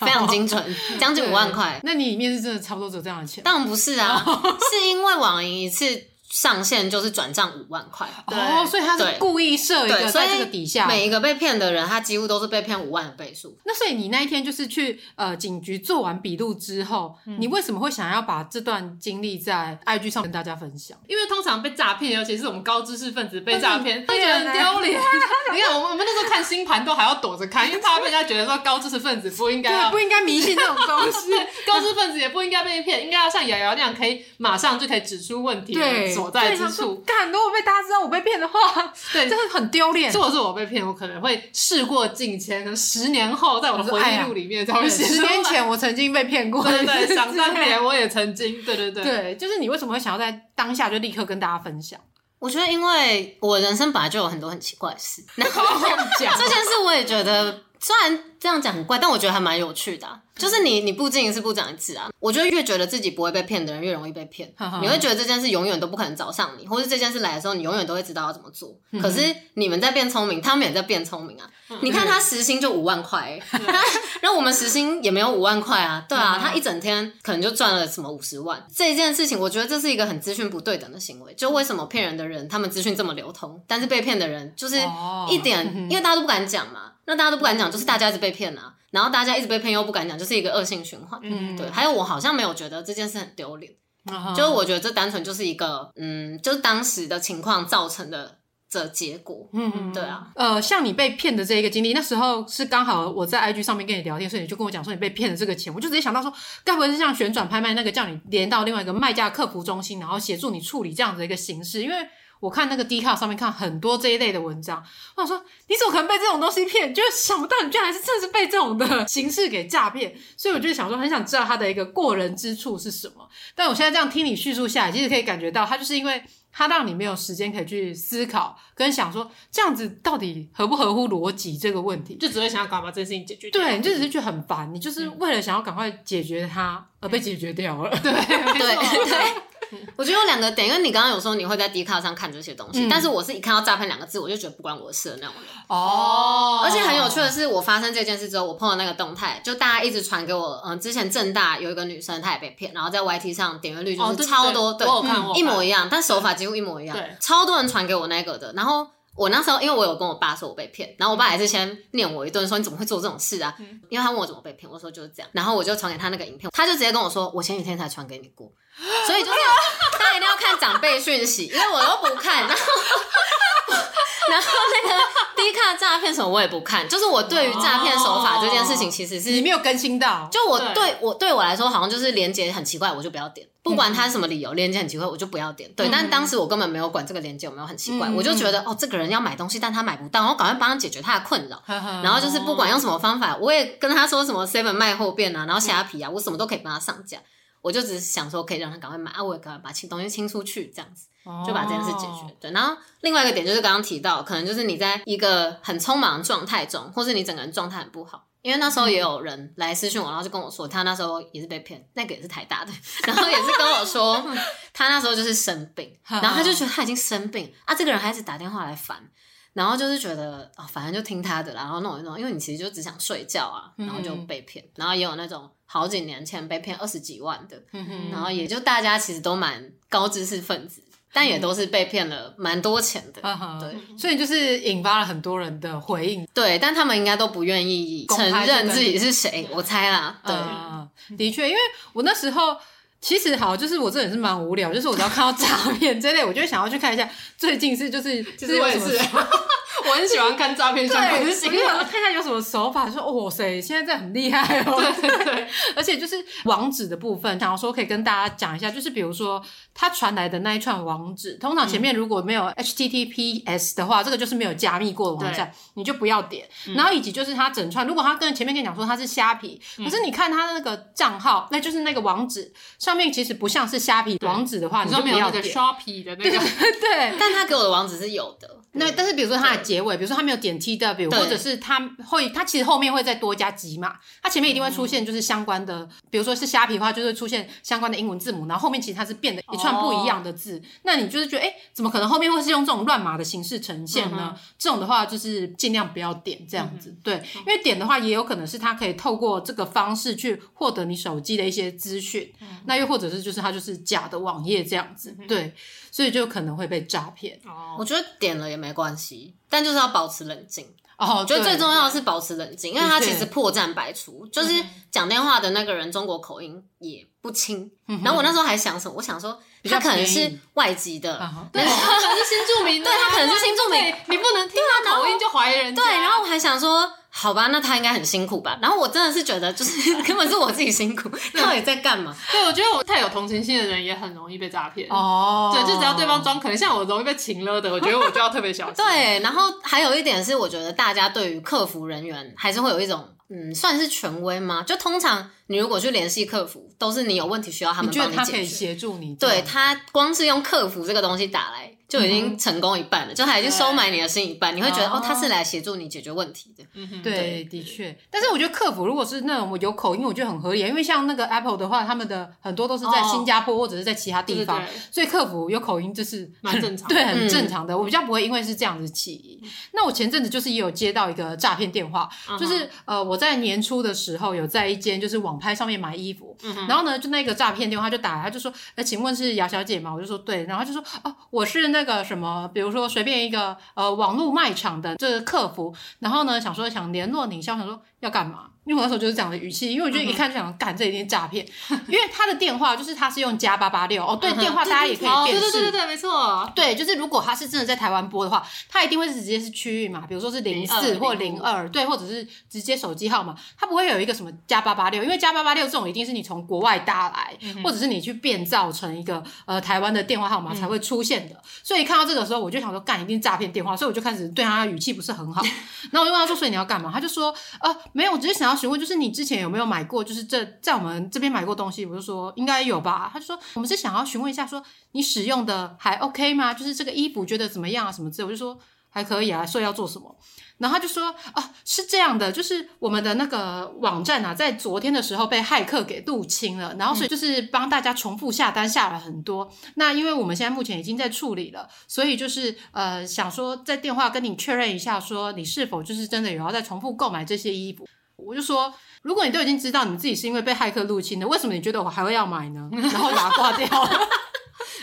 非常精准，将近五万块。那你里面是真的差不多只有这样的钱？当然不是啊，是因为网银一次。上限就是转账五万块，哦，所以他是故意设一个在这个底下，每一个被骗的人，他几乎都是被骗五万的倍数。那所以你那一天就是去呃警局做完笔录之后，你为什么会想要把这段经历在 IG 上跟大家分享？因为通常被诈骗，尤其是我们高知识分子被诈骗，会觉得很丢脸。你看，我们我们那时候看星盘都还要躲着看，因为怕被人家觉得说高知识分子不应该，对，不应该迷信这种东西。高知识分子也不应该被骗，应该要像瑶瑶那样，可以马上就可以指出问题所在之处。干，如果被大家知道我被骗的话，对，真的很丢脸。如果是我被骗，我可能会事过境迁，可能十年后在我的回忆录里面才会写。十年前我曾经被骗过，对对，想当年我也曾经，对对对，对，就是你为什么会想要在当下就立刻跟大家分享？我觉得，因为我人生本来就有很多很奇怪的事，然后这件事我也觉得，虽然这样讲很怪，但我觉得还蛮有趣的啊。就是你，你不经营是不长一智啊！我觉得越觉得自己不会被骗的人，越容易被骗。你会觉得这件事永远都不可能找上你，或是这件事来的时候，你永远都会知道要怎么做。可是你们在变聪明，他们也在变聪明啊！你看他时薪就五万块，欸，然后我们时薪也没有五万块啊。对啊，他一整天可能就赚了什么五十万。这件事情，我觉得这是一个很资讯不对等的行为。就为什么骗人的人，他们资讯这么流通，但是被骗的人就是一点，因为大家都不敢讲嘛。那大家都不敢讲，就是大家一直被骗啊，然后大家一直被骗又不敢讲，就是一个恶性循环。嗯，对。还有我好像没有觉得这件事很丢脸，嗯、就是我觉得这单纯就是一个，嗯，就是当时的情况造成的这结果。嗯，对啊。呃，像你被骗的这一个经历，那时候是刚好我在 IG 上面跟你聊天，所以你就跟我讲说你被骗的这个钱，我就直接想到说，该不会是像旋转拍卖那个叫你连到另外一个卖家客服中心，然后协助你处理这样的一个形式，因为。我看那个 D 卡上面看很多这一类的文章，我想说你怎么可能被这种东西骗？就是想不到你居然还是真的是被这种的 形式给诈骗，所以我就想说很想知道他的一个过人之处是什么。但我现在这样听你叙述下来，其实可以感觉到他就是因为他让你没有时间可以去思考跟想说这样子到底合不合乎逻辑这个问题，就只会想要赶快把这件事情解决。对，你就只是觉得很烦，你就是为了想要赶快解决它而被解决掉了。对对对。我觉得有两个点，因为你刚刚有说你会在 Dcard 上看这些东西，嗯、但是我是一看到诈骗两个字，我就觉得不关我的事的那种人。哦，而且很有趣的是，我发生这件事之后，我碰到那个动态，就大家一直传给我，嗯，之前正大有一个女生，她也被骗，然后在 YT 上点阅率就是超多，对，一模一样，但手法几乎一模一样，对，超多人传给我那个的，然后。我那时候，因为我有跟我爸说我被骗，然后我爸还是先念我一顿，说你怎么会做这种事啊？因为他问我怎么被骗，我说就是这样，然后我就传给他那个影片，他就直接跟我说，我前几天才传给你过，所以就是 大家一定要看长辈讯息，因为我都不看，然后。然后那个低卡诈骗什么我也不看，就是我对于诈骗手法这件事情其实是你没有更新到，就我对我对我来说好像就是连接很奇怪，我就不要点，不管他什么理由，连接很奇怪我就不要点。对，但当时我根本没有管这个连接有没有很奇怪，我就觉得哦，这个人要买东西，但他买不到，我赶快帮他解决他的困扰。然后就是不管用什么方法，我也跟他说什么 Seven 卖后变啊，然后虾皮啊，我什么都可以帮他上架。我就只是想说可以让他赶快买啊，我也赶快把清东西清出去，这样子。就把这件事解决。对，然后另外一个点就是刚刚提到，可能就是你在一个很匆忙的状态中，或是你整个人状态很不好。因为那时候也有人来私讯我，然后就跟我说，他那时候也是被骗，那个也是台大的，然后也是跟我说，他那时候就是生病，然后他就觉得他已经生病啊，这个人还一直打电话来烦，然后就是觉得哦，反正就听他的，然后弄一弄，因为你其实就只想睡觉啊，然后就被骗，然后也有那种好几年前被骗二十几万的，然后也就大家其实都蛮高知识分子。但也都是被骗了蛮多钱的，嗯、对，所以就是引发了很多人的回应，对，但他们应该都不愿意承认自己是谁，我猜啦，对，嗯、的确，因为我那时候其实好，就是我这也是蛮无聊，就是我只要看到诈骗这类，我就想要去看一下最近是就是就是为什么。我很喜欢看诈骗相关的新闻，我就想看看有什么手法，说哦塞，现在这很厉害哦。对对对，而且就是网址的部分，想要说可以跟大家讲一下，就是比如说他传来的那一串网址，通常前面如果没有 HTTPS 的话，这个就是没有加密过的网站，你就不要点。然后以及就是他整串，如果他跟前面跟你讲说他是虾皮，可是你看他的那个账号，那就是那个网址上面其实不像是虾皮网址的话，你就不要点。Shopee 的那个，对，但他给我的网址是有的。那但是比如说他的结尾，比如说他没有点 TW，或者是他会，他其实后面会再多加几码，他前面一定会出现就是相关的，比如说是虾皮的话，就会出现相关的英文字母，然后后面其实它是变得一串不一样的字，那你就是觉得，哎，怎么可能后面会是用这种乱码的形式呈现呢？这种的话就是尽量不要点这样子，对，因为点的话也有可能是它可以透过这个方式去获得你手机的一些资讯，那又或者是就是它就是假的网页这样子，对。所以就可能会被诈骗。哦，我觉得点了也没关系，但就是要保持冷静。哦，我觉得最重要的是保持冷静，因为他其实破绽百出，就是讲电话的那个人中国口音也不轻。然后我那时候还想什么？我想说他可能是外籍的，对，他可能是新住民，对他可能是新住民，你不能听他口音就怀疑人。对，然后我还还想说。好吧，那他应该很辛苦吧？然后我真的是觉得，就是 根本是我自己辛苦，那我也在干嘛？对，我觉得我太有同情心的人也很容易被诈骗哦。对，就只要对方装可能像我容易被情勒的，我觉得我就要特别小心。对，然后还有一点是，我觉得大家对于客服人员还是会有一种嗯，算是权威吗？就通常你如果去联系客服，都是你有问题需要他们帮你解决，他可以协助你。对，他光是用客服这个东西打来。就已经成功一半了，嗯、就他已经收买你的心一半，你会觉得哦，哦，他是来协助你解决问题的。嗯哼，对，的确。但是我觉得客服如果是那种有口音，我觉得很合理，因为像那个 Apple 的话，他们的很多都是在新加坡或者是在其他地方，哦、所以客服有口音就是蛮正常，对，很正常的。嗯、我比较不会因为是这样子起疑。嗯、那我前阵子就是也有接到一个诈骗电话，就是呃，我在年初的时候有在一间就是网拍上面买衣服，嗯、然后呢，就那个诈骗电话就打来，他就说，呃，请问是姚小姐吗？我就说对，然后就说哦，我是那那个什么。比如说随便一个呃网络卖场的这个客服，然后呢想说想联络你，想想说要干嘛？因为我那时候就是这样的语气，因为我觉得一看就想干这一定诈骗，因为他的电话就是他是用加八八六哦，对，电话大家也可以辨识，对对对对，没错，对，就是如果他是真的在台湾播的话，他一定会是直接是区域嘛，比如说是零四或零二，对，或者是直接手机号码，他不会有一个什么加八八六，因为加八八六这种一定是你从国外搭来，或者是你去变造成一个呃台湾的电话号码才会出现的，所以看到这个时候我就想说干一定诈骗电话，所以我就开始对他的语气不是很好，然后我就问他说，所以你要干嘛？他就说呃没有，我只是想要询问，就是你之前。有没有买过？就是这在我们这边买过东西，我就说应该有吧。他就说我们是想要询问一下，说你使用的还 OK 吗？就是这个衣服觉得怎么样啊？什么之类，我就说还可以啊。所以要做什么？然后他就说啊，是这样的，就是我们的那个网站啊，在昨天的时候被骇客给入侵了，然后所以就是帮大家重复下单下了很多。嗯、那因为我们现在目前已经在处理了，所以就是呃想说在电话跟你确认一下，说你是否就是真的有要再重复购买这些衣服。我就说。如果你都已经知道你自己是因为被骇客入侵的，为什么你觉得我还会要买呢？然后把它挂掉了。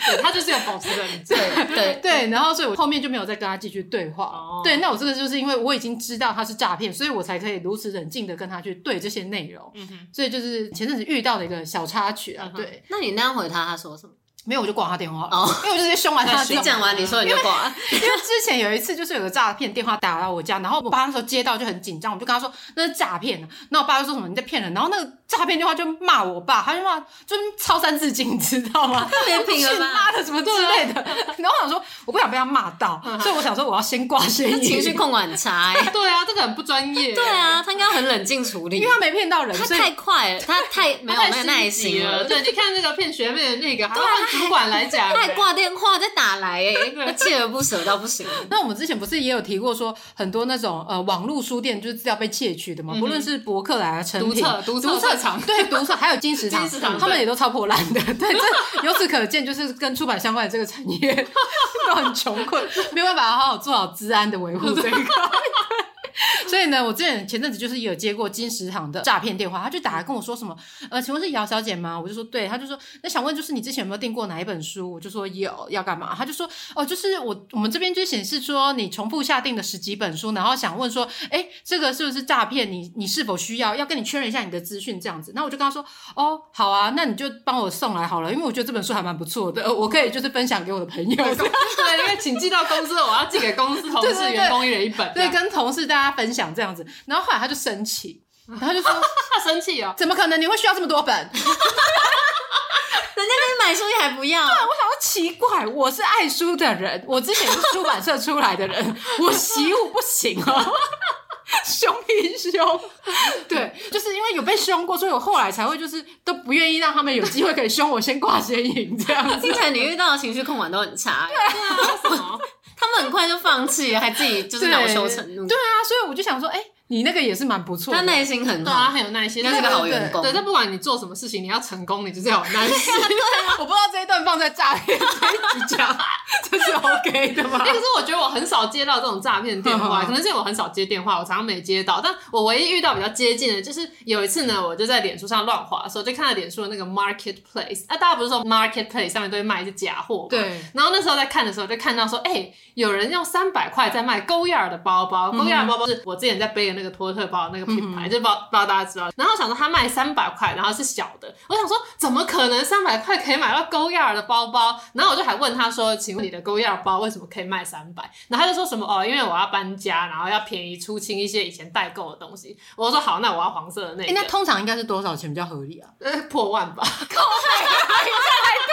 对，他就是有保持冷静。对对 对，然后所以我后面就没有再跟他继续对话。哦、对，那我这个就是因为我已经知道他是诈骗，所以我才可以如此冷静的跟他去对这些内容。嗯哼，所以就是前阵子遇到的一个小插曲啊。对，嗯、那你那样回他，他说什么？没有，我就挂他电话了。哦，因为我就直接凶完他。你讲完，你说你就挂。因为之前有一次，就是有个诈骗电话打到我家，然后我爸那时候接到就很紧张，我就跟他说那是诈骗。那我爸就说什么你在骗人，然后那个诈骗电话就骂我爸，他就骂就是抄三字经，你知道吗？特别平了妈的什么之类的。然后我想说我不想被他骂到，所以我想说我要先挂。情绪控管很差。对啊，这个很不专业。对啊，他应该很冷静处理，因为他没骗到人。他太快了，他太没有耐心了。对，你看那个骗学妹的那个，还要主管来讲。他还挂电话在打来，哎，锲而不舍到不行。那我们之前不是也有提过说，很多那种呃网络书店就是资料被窃取的嘛？不论是博客来啊、诚品、读册场，对，读册还有金石堂，他们也都超破烂的。对，这由此可见，就是跟出版相关的这个产业 都很穷困，没有办法好好做好治安的维护这一块。所以呢，我之前前阵子就是有接过金石堂的诈骗电话，他就打来跟我说什么，呃，请问是姚小姐吗？我就说对，他就说那想问就是你之前有没有订过哪一本书？我就说有，要干嘛？他就说哦，就是我我们这边就显示说你重复下订的十几本书，然后想问说，哎，这个是不是诈骗？你你是否需要？要跟你确认一下你的资讯这样子。那我就跟他说哦，好啊，那你就帮我送来好了，因为我觉得这本书还蛮不错的，我可以就是分享给我的朋友。对，因为请寄到公司，我要寄给公司同事 员工一人一本，对，跟同事大家分享。这样子，然后后来他就生气，然后就说他 生气啊，怎么可能你会需要这么多本？人家给你买书你还不要？对，我想说奇怪，我是爱书的人，我之前是出版社出来的人，我习武不行哦，凶一凶，对，就是因为有被凶过，所以我后来才会就是都不愿意让他们有机会可以凶我，先挂先赢这样子。听起来你遇到的情绪控管都很差，对啊，为什么？他们很快就放弃，还自己就是恼羞成怒。对啊，所以我就想说，哎、你那个也是蛮不错的，他耐心很好，对啊，很有耐心，他是个好员工。对，但不管你做什么事情，你要成功，你就是要有耐心。我不知道这一段放在诈骗这一集讲，这是 OK 的吗？可是我觉得我很少接到这种诈骗电话，可能是因为我很少接电话，我常常没接到。但我唯一遇到比较接近的，就是有一次呢，我就在脸书上乱滑的时候，就看到脸书的那个 Marketplace。啊，大家不是说 Marketplace 上面都会卖一些假货吗？对。然后那时候在看的时候，就看到说，哎，有人用三百块在卖 Goyard 的包包，Goyard 包包是我之前在背的那个托特包那个品牌，就不不知道大家知道。然后我想说他卖三百块，然后是小的，我想说怎么可能三百块可以买到 Goyard 的包包？然后我就还问他说，请问你的 Goyard 包为什么可以卖三百？然后他就说什么哦，因为我要搬家，然后要便宜出清一些以前代购的东西。我说好，那我要黄色的那个。那通常应该是多少钱比较合理啊？呃，破万吧。太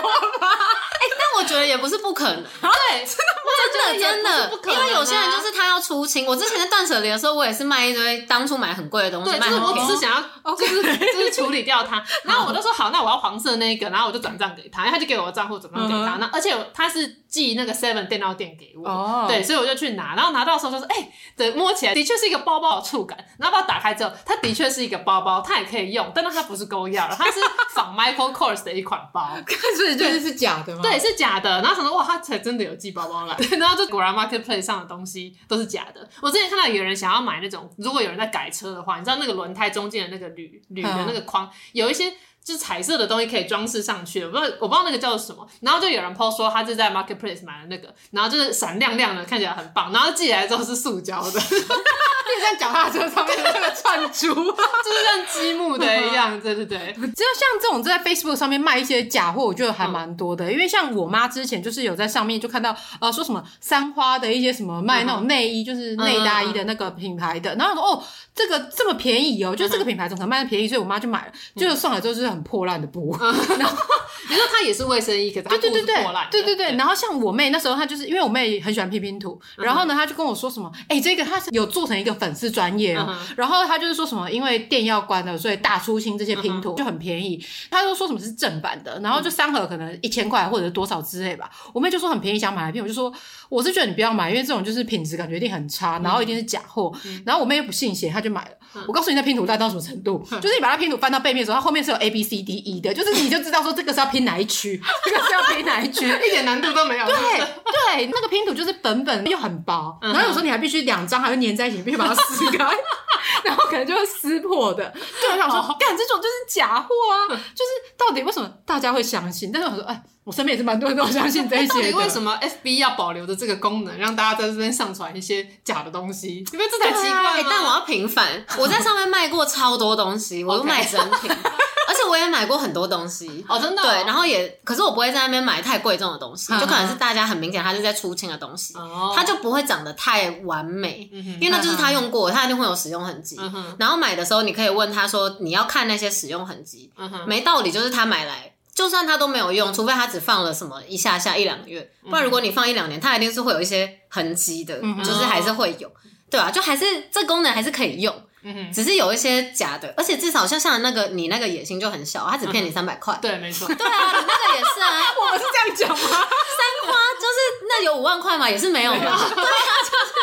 多吧？哎、欸，但我觉得也不是不可能。对，真的真的真的，因为有些人就是他要出清。我之前在断舍离的时候，我也是卖一堆当初买很贵的东西，对，卖就是我只是想要，就是就是处理掉它。然后我就说好，那我要黄色那一个，然后我就转账给他，他就给我的账户转账给他。那而且他是寄那个 Seven 电脑店给我，对，所以我就去拿。然后拿到的时候就说，哎，对，摸起来的确是一个包包的触感。然后把它打开之后，它的确是一个包包，它也可以用，但是它不是 Goyard，它是仿 Michael Kors 的一款包，所以就是是假的吗？对，是假的。然后想说哇，它才真的有寄包包来。对，然后就果然 Marketplace 上的东西都是假的。我之前看到有人想要买那种，如果有人在改车的话，你知道那个轮胎中间的那个铝铝的那个框，有一些。就是彩色的东西可以装饰上去，我不知道我不知道那个叫做什么，然后就有人 post 说他是在 marketplace 买的那个，然后就是闪亮亮的，看起来很棒，然后寄来之后是塑胶的，就像脚踏车上面的那个串珠，就是像积木的一样，对对对。只有像这种在 Facebook 上面卖一些假货，我觉得还蛮多的，嗯、因为像我妈之前就是有在上面就看到呃说什么三花的一些什么卖那种内衣，就是内搭衣的那个品牌的，然后说哦这个这么便宜哦，就这个品牌怎么可能卖的便宜，所以我妈就买了，就送来之后就是。很破烂的布，然后 你说它也是卫生衣，可是它布是破烂。对对对，然后像我妹那时候，她就是因为我妹很喜欢拼拼图，然后呢，她就跟我说什么，哎，这个她是有做成一个粉丝专业哦，然后她就是说什么，因为店要关了，所以大出清这些拼图就很便宜。她就说什么是正版的，然后就三盒可能一千块或者是多少之类吧。我妹就说很便宜，想买来拼，我就说我是觉得你不要买，因为这种就是品质感觉一定很差，然后一定是假货。然后我妹又不信邪，她就买了。我告诉你，那拼图烂到什么程度，就是你把它拼图翻到背面的时候，它后面是有 A B C D E 的，就是你就知道说这个是要拼哪一区，这个是要拼哪一区，一点难度都没有。对对，那个拼图就是本本又很薄，然后有时候你还必须两张还会粘在一起，你必须把它撕开，然后可能就会撕破的。对，我想说，干这种就是假货啊，就是到底为什么大家会相信？但是我说，哎。我身边也是蛮多人都相信这些。到底为什么 FB 要保留着这个功能，让大家在这边上传一些假的东西？你觉得这才奇怪吗？欸，但我要平反，我在上面卖过超多东西，我都卖真品，而且我也买过很多东西。哦，真的？对，然后也，可是我不会在那边买太贵重的东西，就可能是大家很明显他是在出清的东西，它就不会长得太完美，因为那就是他用过，他一定会有使用痕迹。然后买的时候，你可以问他说，你要看那些使用痕迹，没道理，就是他买来。就算它都没有用，除非它只放了什么一下下一两个月，不然如果你放一两年，它一定是会有一些痕迹的，嗯、就是还是会有，对吧、啊？就还是这功能还是可以用，嗯、只是有一些假的，而且至少像像那个你那个野心就很小，他只骗你三百块，对，没错，对啊，你那个也是啊，我们是这样讲吗？三花就是那有五万块嘛？也是没有的，对啊，就是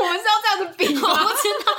我们是要这样子比吗？我不知道。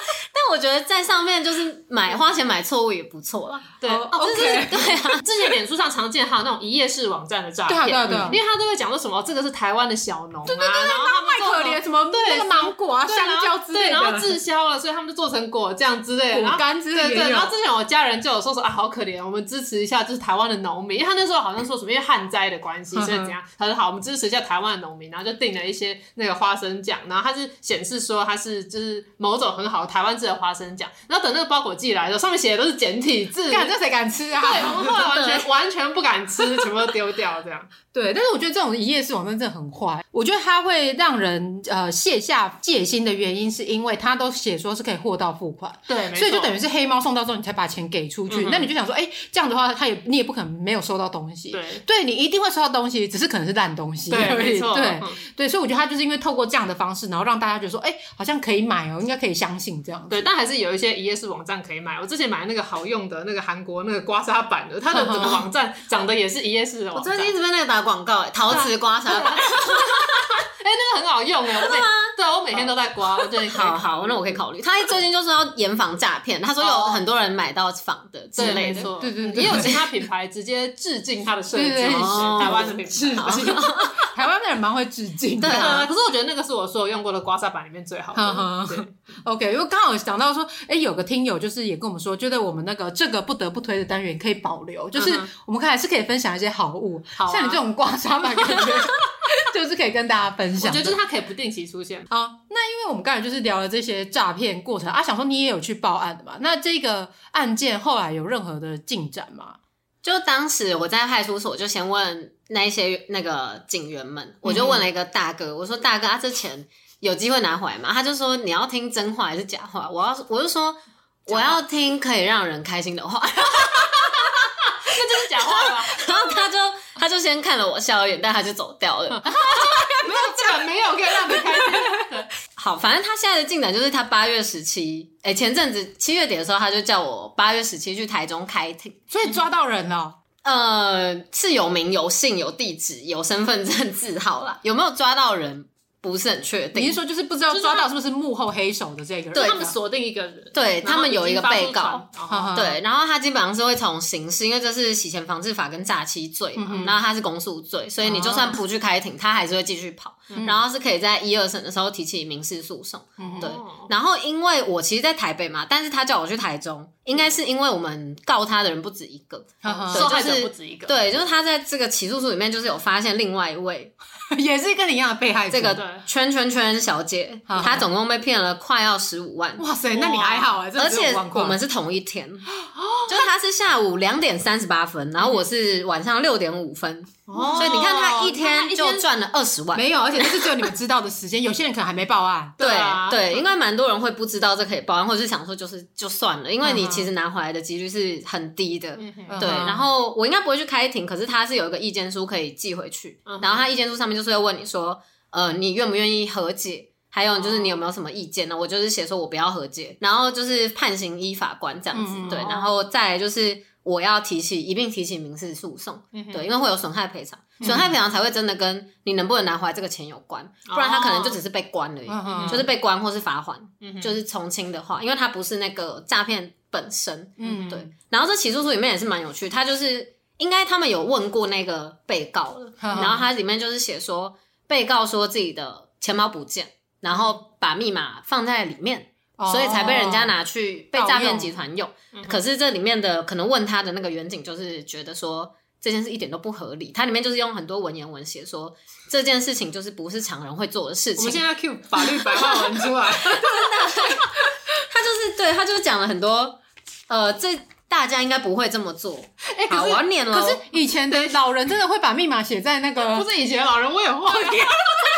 我觉得在上面就是买花钱买错误也不错啦。对，OK，对啊。之前脸书上常见还有那种一页式网站的诈骗，对对对，因为他都会讲说什么这个是台湾的小农啊，对对对，然后卖可怜什么那个芒果啊、香蕉之类的，然后滞销了，所以他们就做成果酱之类的，果干之类的。对对，然后之前我家人就有说说啊，好可怜，我们支持一下就是台湾的农民，因为他那时候好像说什么因为旱灾的关系，所以怎样？他说好，我们支持一下台湾的农民，然后就订了一些那个花生酱，然后他是显示说他是就是某种很好的台湾制的花生酱，然后。等那个包裹寄来的时候，上面写的都是简体字，干这谁敢吃啊？对，我们后来 完全完全不敢吃，全部都丢掉这样。对，但是我觉得这种一夜式网站真的很坏。我觉得它会让人呃卸下戒心的原因，是因为它都写说是可以货到付款，对，所以就等于是黑猫送到之后，你才把钱给出去。那你就想说，哎，这样的话，他也你也不可能没有收到东西，对，对你一定会收到东西，只是可能是烂东西，对，对 对，所以我觉得他就是因为透过这样的方式，然后让大家觉得说，哎，好像可以买哦，应该可以相信这样。对，但还是有一些一页式网站可以买。我之前买那个好用的那个韩国那个刮痧板的，它的整个网站长得也是一页式的。我最近一直被那个打广告，哎，陶瓷。刮痧板，哎，那个很好用哎，我每 对我每天都在刮，我觉得好好，那我可以考虑。他最近就是要严防诈骗，他说有很多人买到仿的之类的，对对对，也有其他品牌直接致敬他的设计，台湾的品牌，台湾的人蛮会致敬的。对啊，可是我觉得那个是我所有用过的刮痧板里面最好的。对，OK，因为刚好想到说，哎，有个听友就是也跟我们说，觉得我们那个这个不得不推的单元可以保留，就是我们看还是可以分享一些好物，像你这种刮痧板。就是可以跟大家分享。我觉得就是他可以不定期出现。好，那因为我们刚才就是聊了这些诈骗过程啊，想说你也有去报案的嘛？那这个案件后来有任何的进展吗？就当时我在派出所，就先问那些那个警员们，我就问了一个大哥，嗯、我说大哥啊，这钱有机会拿回来嘛？他就说你要听真话还是假话？我要我就说我要听可以让人开心的话。那就是假话吧？然后他就他就先看了我笑一眼，但他就走掉了。没有这个，没有可以让你开心。好，反正他现在的进展就是他八月十七，哎，前阵子七月底的时候，他就叫我八月十七去台中开庭，所以抓到人了。呃，是有名有姓有地址有身份证字号啦，有没有抓到人？不是很确定，你是说就是不知道抓到是不是幕后黑手的这个人？对，他们锁定一个人，对他们有一个被告，对，然后他基本上是会从刑事，因为这是洗钱防治法跟诈欺罪嘛，然后他是公诉罪，所以你就算不去开庭，他还是会继续跑，然后是可以在一二审的时候提起民事诉讼，对。然后因为我其实，在台北嘛，但是他叫我去台中，应该是因为我们告他的人不止一个，受害者不止一个，对，就是他在这个起诉书里面，就是有发现另外一位。也是跟你一样的被害者，这个圈圈圈小姐，她总共被骗了快要十五万。哇塞，那你还好啊，而且我们是同一天，就她是下午两点三十八分，然后我是晚上六点五分。哦，所以你看他一天就赚了二十万，没有，而且这是只有你们知道的时间，有些人可能还没报案。对对，应该蛮多人会不知道这可以报案，或者是想说就是就算了，因为你其实拿回来的几率是很低的。对，然后我应该不会去开庭，可是他是有一个意见书可以寄回去，然后他意见书上面就是会问你说，呃，你愿不愿意和解？还有就是你有没有什么意见呢？我就是写说我不要和解，然后就是判刑依法官这样子。对，然后再就是。我要提起一并提起民事诉讼，嗯、对，因为会有损害赔偿，损害赔偿才会真的跟你能不能拿回来这个钱有关，不然他可能就只是被关了，哦、就是被关或是罚款，嗯、就是从轻的话，因为他不是那个诈骗本身，嗯，对。然后这起诉书里面也是蛮有趣，他就是应该他们有问过那个被告了，嗯、然后他里面就是写说，被告说自己的钱包不见，然后把密码放在里面。所以才被人家拿去被诈骗集团用，可是这里面的可能问他的那个远景就是觉得说这件事一点都不合理，它里面就是用很多文言文写说这件事情就是不是常人会做的事情。我们现在 cue 法律白话文出来，真的，他就是对他就是讲了很多，呃，这大家应该不会这么做。哎，好，我要念了。可是以前的老人真的会把密码写在那个？不是以前老人，我也会。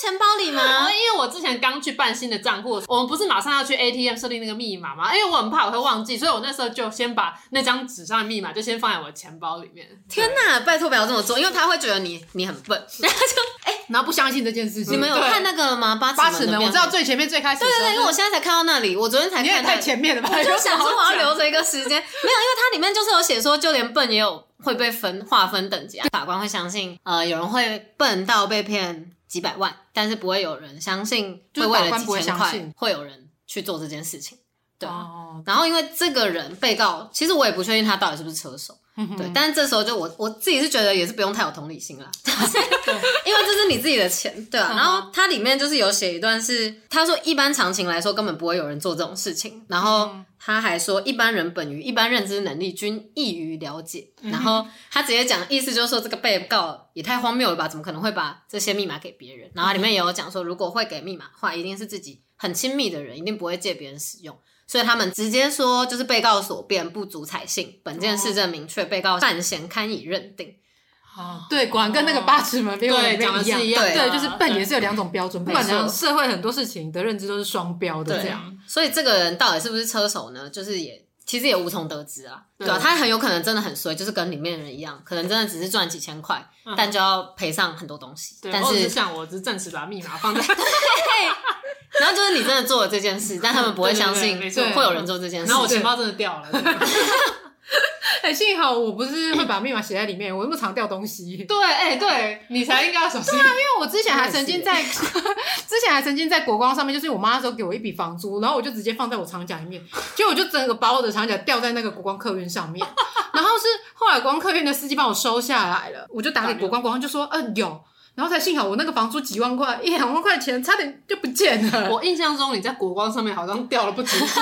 钱包里吗？因为我之前刚去办新的账户，我们不是马上要去 ATM 设定那个密码吗？因为我很怕我会忘记，所以我那时候就先把那张纸上的密码就先放在我的钱包里面。天哪，拜托不要这么做，因为他会觉得你你很笨，然 后就哎，然后不相信这件事情。你们有看那个吗？八八尺门，我知道最前面最开始。对对对，因为我现在才看到那里，我昨天才看。太前面了吧？我就想说我要留着一个时间，没有，因为它里面就是有写说，就连笨也有会被分划分等级啊。法官会相信，呃，有人会笨到被骗。几百万，但是不会有人相信，会为了几千块会有人去做这件事情。对，哦、然后因为这个人被告，其实我也不确定他到底是不是车手。对，但是这时候就我我自己是觉得也是不用太有同理心啦，对，因为这是你自己的钱，对啊。然后它里面就是有写一段是，他说一般常情来说根本不会有人做这种事情，然后他还说一般人本于一般认知能力均易于了解，然后他直接讲意思就是说这个被告也太荒谬了吧，怎么可能会把这些密码给别人？然后里面也有讲说，如果会给密码的话，一定是自己很亲密的人，一定不会借别人使用。所以他们直接说，就是被告所辩不足采信，本件事证明确，被告犯嫌堪以认定。哦，对，果然跟那个八尺门辩论讲的是一样，对，就是笨也是有两种标准，不管讲社会很多事情的认知都是双标的这样。所以这个人到底是不是车手呢？就是也其实也无从得知啊，对吧？他很有可能真的很衰，就是跟里面的人一样，可能真的只是赚几千块，但就要赔上很多东西。但是像我，只是暂时把密码放在。然后就是你真的做了这件事，但他们不会相信会有人做这件事。然后我钱包真的掉了。哎，幸好我不是会把密码写在里面，我那么常掉东西。对，哎，对你才应该要小心。对啊，因为我之前还曾经在 之前还曾经在国光上面，就是我妈那时候给我一笔房租，然后我就直接放在我长夹里面，结果我就整个把我的长夹掉在那个国光客运上面。然后是后来国光客运的司机帮我收下来了，我就打给国光，国光就说嗯有。然后才幸好我那个房租几万块，一两万块钱差点就不见了。我印象中你在国光上面好像掉了不止东西。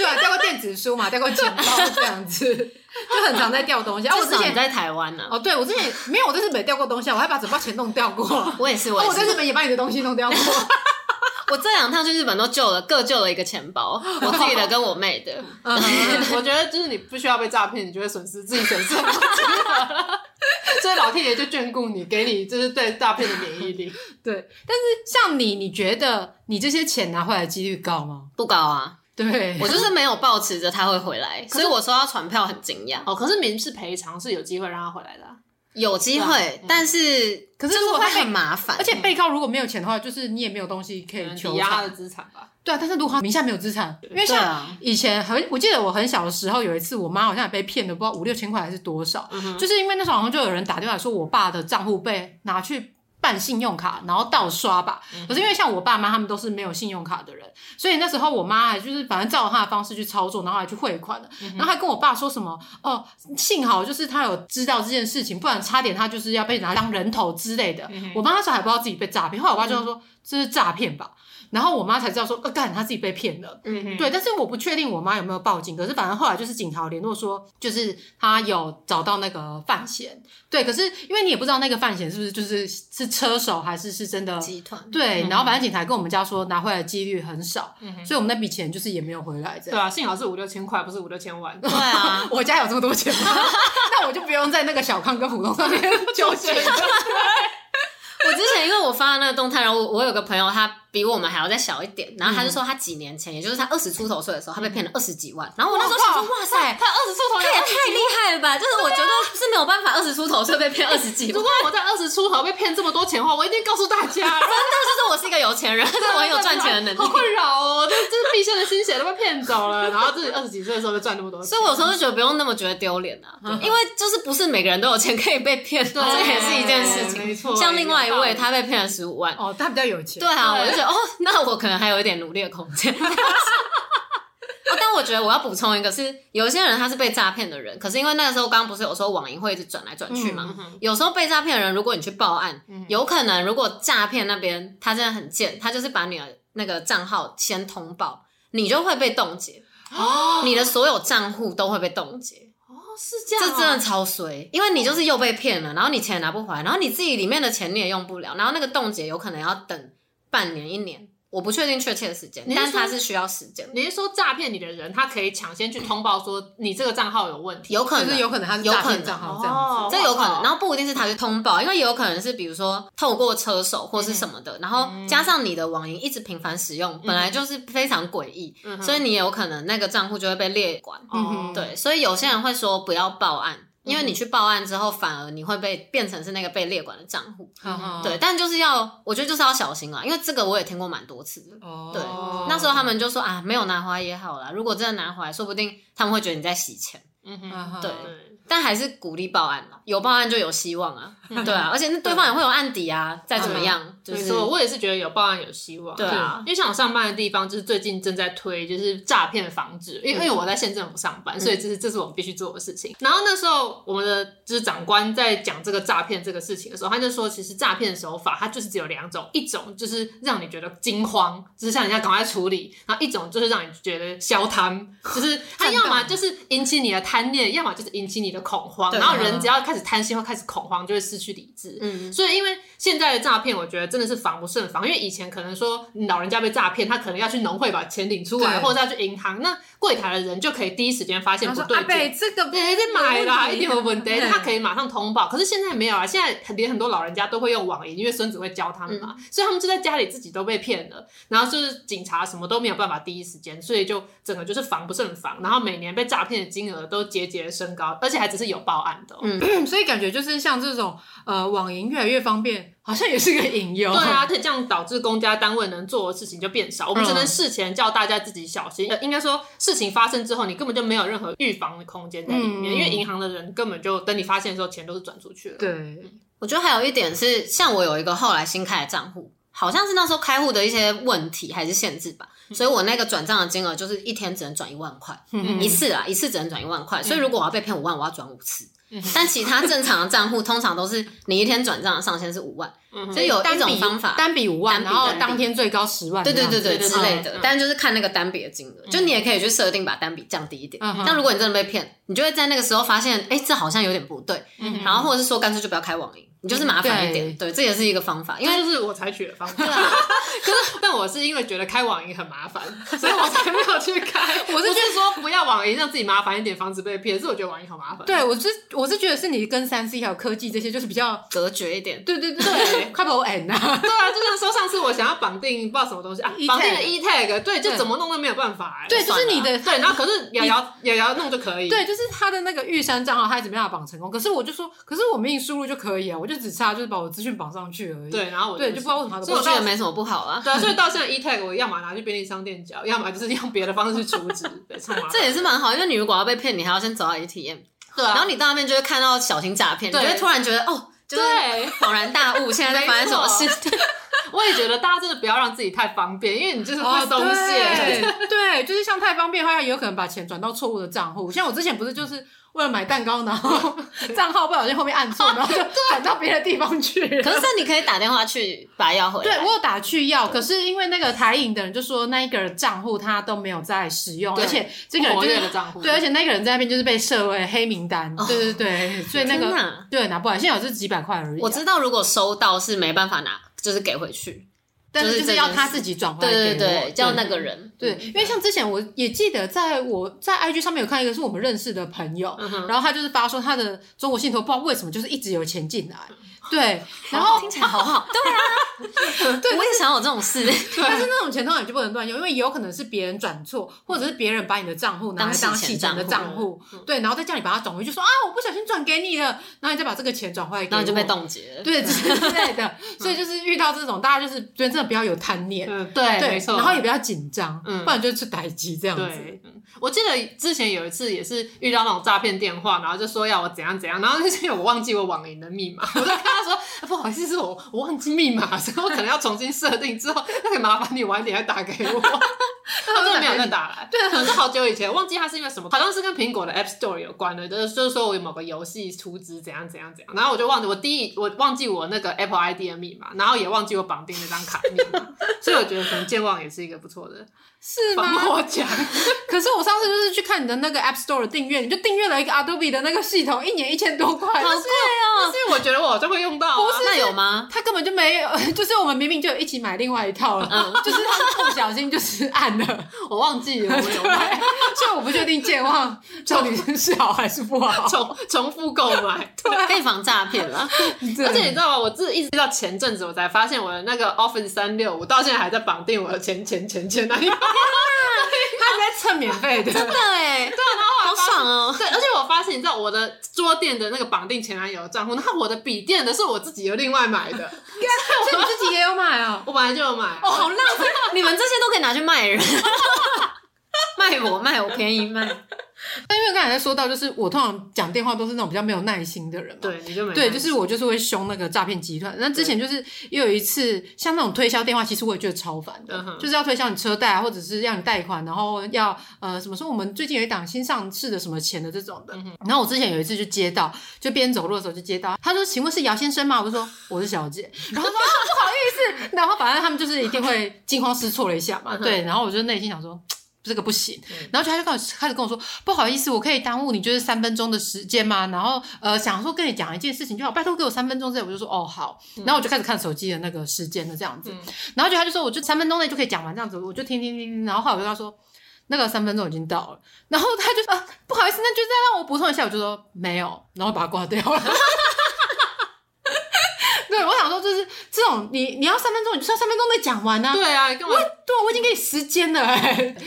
对啊，掉过电子书嘛，掉过钱包这样子，就很常在掉东西。啊，我之前在台湾呢。哦，对，我之前没有，我在日本掉过东西，我还把整包钱弄掉过。我也是，我也是。我在日本也把你的东西弄掉过。我这两趟去日本都救了，各救了一个钱包，我自己的跟我妹的。嗯，我觉得就是你不需要被诈骗，你就会损失自己损失很多钱。所以老天爷就眷顾你，给你就是对诈骗的免疫力。对，但是像你，你觉得你这些钱拿回来的几率高吗？不高啊。对，我就是没有抱持着他会回来，所以我收到传票很惊讶。哦，可是民事赔偿是有机会让他回来的。有机会，但是可是如果他很麻烦，而且被告如果没有钱的话，就是你也没有东西可以抵押他的资产吧？对啊，但是如果他名下没有资产，因为像以前很，我记得我很小的时候有一次，我妈好像也被骗了，不知道五六千块还是多少，就是因为那时候好像就有人打电话说我爸的账户被拿去。办信用卡，然后盗刷吧。可是因为像我爸妈他们都是没有信用卡的人，所以那时候我妈还就是反正照他的方式去操作，然后还去汇款了，然后还跟我爸说什么哦，幸好就是他有知道这件事情，不然差点他就是要被拿当人头之类的。我妈那时候还不知道自己被诈骗，后来我爸就说这是诈骗吧。然后我妈才知道说，呃，干她自己被骗了。嗯，对，但是我不确定我妈有没有报警。可是反正后来就是警察联络说，就是他有找到那个范闲。对，可是因为你也不知道那个范闲是不是就是是车手还是是真的集团。对，然后反正警察跟我们家说拿回来的几率很少，嗯，所以我们那笔钱就是也没有回来。这样。对啊，幸好是五六千块，不是五六千万。对啊，我家有这么多钱吗？那我就不用在那个小康跟普通上面纠结了。我之前因为我发了那个动态，然后我我有个朋友他。比我们还要再小一点，然后他就说他几年前，也就是他二十出头岁的时候，他被骗了二十几万。然后我那时候想说，哇塞，他二十出头，他也太厉害了吧！就是我觉得是没有办法二十出头岁被骗二十几万。如果我在二十出头被骗这么多钱的话，我一定告诉大家，真的就是我是一个有钱人，就 是我很有赚钱的能力。好困扰哦，就是就是毕生的心血都被骗走了，然后自己二十几岁的时候就赚那么多钱。所以我有时候就觉得不用那么觉得丢脸啊，因为就是不是每个人都有钱可以被骗，这也是一件事情。没错，像另外一位，他被骗了十五万。哦，他比较有钱。对啊，我就觉得哦，那我。可能还有一点努力的空间，哦，但我觉得我要补充一个是，有一些人他是被诈骗的人，可是因为那个时候刚刚不是有时候网银会一直转来转去嘛，嗯、有时候被诈骗的人，如果你去报案，嗯、有可能如果诈骗那边他真的很贱，他就是把你的那个账号先通报，你就会被冻结，哦，你的所有账户都会被冻结，哦，是这样，这真的超衰，因为你就是又被骗了，然后你钱也拿不回来，然后你自己里面的钱你也用不了，然后那个冻结有可能要等半年一年。我不确定确切的时间，但是他是需要时间。你是说诈骗你的人，他可以抢先去通报说你这个账号有问题？有可能，有可能他是诈骗账号这样子，这有可能。然后不一定是他去通报，因为也有可能是比如说透过车手或是什么的，然后加上你的网银一直频繁使用，本来就是非常诡异，所以你有可能那个账户就会被列管。对，所以有些人会说不要报案。因为你去报案之后，反而你会被变成是那个被列管的账户，嗯、对，但就是要，我觉得就是要小心啊，因为这个我也听过蛮多次的，哦、对，那时候他们就说啊，没有拿回来也好啦，如果真的拿回来，说不定他们会觉得你在洗钱，嗯哼，对。但还是鼓励报案嘛，有报案就有希望啊，对啊，而且那对方也会有案底啊，再怎么样，就是我也是觉得有报案有希望，对啊，因为像我上班的地方就是最近正在推就是诈骗防治，因为因为我在县政府上班，所以这是这是我们必须做的事情。然后那时候我们的就是长官在讲这个诈骗这个事情的时候，他就说其实诈骗手法它就是只有两种，一种就是让你觉得惊慌，就是像人家赶快处理，然后一种就是让你觉得消贪，就是他要么就是引起你的贪念，要么就是引起你的。恐慌，然后人只要开始贪心或开始恐慌，就会失去理智。嗯，所以因为现在的诈骗，我觉得真的是防不胜防。因为以前可能说老人家被诈骗，他可能要去农会把钱领出来，或者要去银行，那柜台的人就可以第一时间发现不对劲。对，这个别在买啦，一定有问题，他可以马上通报。可是现在没有啊，现在连很多老人家都会用网银，因为孙子会教他们嘛，所以他们就在家里自己都被骗了。然后就是警察什么都没有办法第一时间，所以就整个就是防不胜防。然后每年被诈骗的金额都节节升高，而且还只是有报案的。嗯，所以感觉就是像这种呃网银越来越方便，好像也是个隐忧。对啊，这样导致公家单位能做的事情就变少。我们只能事前叫大家自己小心。呃，应该说事情发生之后，你根本就没有任何预防的空间在里面，因为银行的人根本就等你发现的时候，钱都是转出去了。对，我觉得还有一点是，像我有一个后来新开的账户，好像是那时候开户的一些问题还是限制吧。所以我那个转账的金额就是一天只能转一万块，一次啊，一次只能转一万块。所以如果我要被骗五万，我要转五次。但其他正常的账户通常都是你一天转账的上限是五万，所以有一种方法单笔五万，然后当天最高十万，对对对对之类的。但就是看那个单笔的金额，就你也可以去设定把单笔降低一点。但如果你真的被骗，你就会在那个时候发现，哎，这好像有点不对，然后或者是说干脆就不要开网银。你就是麻烦一点，对，这也是一个方法，因为就是我采取的方法。可是，但我是因为觉得开网银很麻烦，所以我才没有去开。我是觉得说不要网银，让自己麻烦一点，防止被骗。可是我觉得网银好麻烦。对，我是我是觉得是你跟三 C 还有科技这些，就是比较隔绝一点。对对对对，快把我 end 啊！对啊，就像说上次我想要绑定不知道什么东西啊，绑定的 e tag，对，就怎么弄都没有办法。对，就是你的对，然后可是瑶瑶瑶瑶弄就可以。对，就是他的那个玉山账号，他一直没办法绑成功。可是我就说，可是我明明输入就可以啊，我就只差就是把我。资讯绑上去而已。对，然后我对就不知道为什么，所以我觉得没什么不好啊。对啊，所以到现在 eTag 我要么拿去便利商店缴，要么就是用别的方式去储值。对，这也是蛮好，因为你如果要被骗，你还要先走到 ATM。对啊。然后你到那边就会看到小型诈骗，你就会突然觉得哦，就是恍然大悟，现在在发生什么事？我也觉得大家真的不要让自己太方便，因为你就是会松懈。对，就是像太方便的话，也有可能把钱转到错误的账户。像我之前不是就是。为了买蛋糕，然后账号不小心后面按错，然后就转到别的地方去。可是你可以打电话去把它要回来。对，我有打去要，可是因为那个台影的人就说那一个人账户他都没有在使用，而且这个人就是对，而且那个人在那边就是被设为黑名单。对对对，所以那个对拿不来，现在有是几百块而已。我知道，如果收到是没办法拿，就是给回去。但是就是要他自己转回来给我，对对。对，叫那个人。对，因为像之前我也记得，在我在 IG 上面有看一个是我们认识的朋友，然后他就是发说他的中国信托不知道为什么就是一直有钱进来，对，然后听起来好好，对啊，对，我也想有这种事，但是那种钱通常就不能乱用，因为有可能是别人转错，或者是别人把你的账户拿来当洗钱的账户，对，然后再叫你把它转回去，说啊我不小心转给你了，然后你再把这个钱转回来，然后就被冻结了，对之类的，所以就是遇到这种大家就是真的不要有贪念，对，没错，然后也不要紧张，不然就是逮鸡这样子。我记得之前有一次也是遇到那种诈骗电话，然后就说要我怎样怎样，然后就是我忘记我网银的密码，我就跟他说不好意思，是我我忘记密码，所以我可能要重新设定之后，那可以麻烦你晚点再打给我。他真的没有再打来，对，可能是好久以前，忘记他是因为什么，好像是跟苹果的 App Store 有关的，就是就是说我有某个游戏出资怎样怎样怎样，然后我就忘记我第一我忘记我那个 Apple ID 的密码，然后也忘记我绑定那张卡密码，所以我觉得可能健忘也是一个不错的。是吗？我讲，可是我上次就是去看你的那个 App Store 的订阅，你就订阅了一个 Adobe 的那个系统，一年一千多块，好贵哦！所以我觉得我就会用到，不是那有吗？他根本就没有，就是我们明明就有一起买另外一套了，就是他不小心就是按了，我忘记了，我有买，所以我不确定健忘到底是好还是不好，重重复购买，对，可以防诈骗了。而且你知道吗？我自一直到前阵子我才发现我的那个 Office 三六五到现在还在绑定我的钱钱钱钱那里。他在蹭免费的，真的哎，对，然后好爽哦。对，而且我发现，你知道我的桌垫的那个绑定前男友的账户，那我的笔垫的是我自己有另外买的，所以你自己也有买啊？我本来就有买。哦，好浪费，你们这些都可以拿去卖人，卖我卖我便宜卖。但因为刚才在说到，就是我通常讲电话都是那种比较没有耐心的人嘛，对，你就没对，就是我就是会凶那个诈骗集团。那之前就是又有一次，像那种推销电话，其实我也觉得超烦的，嗯、就是要推销你车贷啊，或者是让你贷款，然后要呃什么说我们最近有一档新上市的什么钱的这种的。嗯、然后我之前有一次就接到，就边走路的时候就接到，他说：“请问是姚先生吗？”我就说：“我是小姐。”然后说：“啊，不好意思。”然后反正他们就是一定会惊慌失措了一下嘛，对。然后我就内心想说。这个不行，然后就他就开始开始跟我说，不好意思，我可以耽误你就是三分钟的时间吗？然后呃，想说跟你讲一件事情就好，拜托给我三分钟之内，我就说哦好，然后我就开始看手机的那个时间了这样子，然后就他就说我就三分钟内就可以讲完这样子，我就听听听听，然后后来我就跟他说那个三分钟已经到了，然后他就说啊不好意思，那就再让我补充一下，我就说没有，然后把它挂掉了。对，我想说就是这种，你你要三分钟，你就要三分钟内讲完呢、啊。对啊，干嘛？对，我已经给你时间了、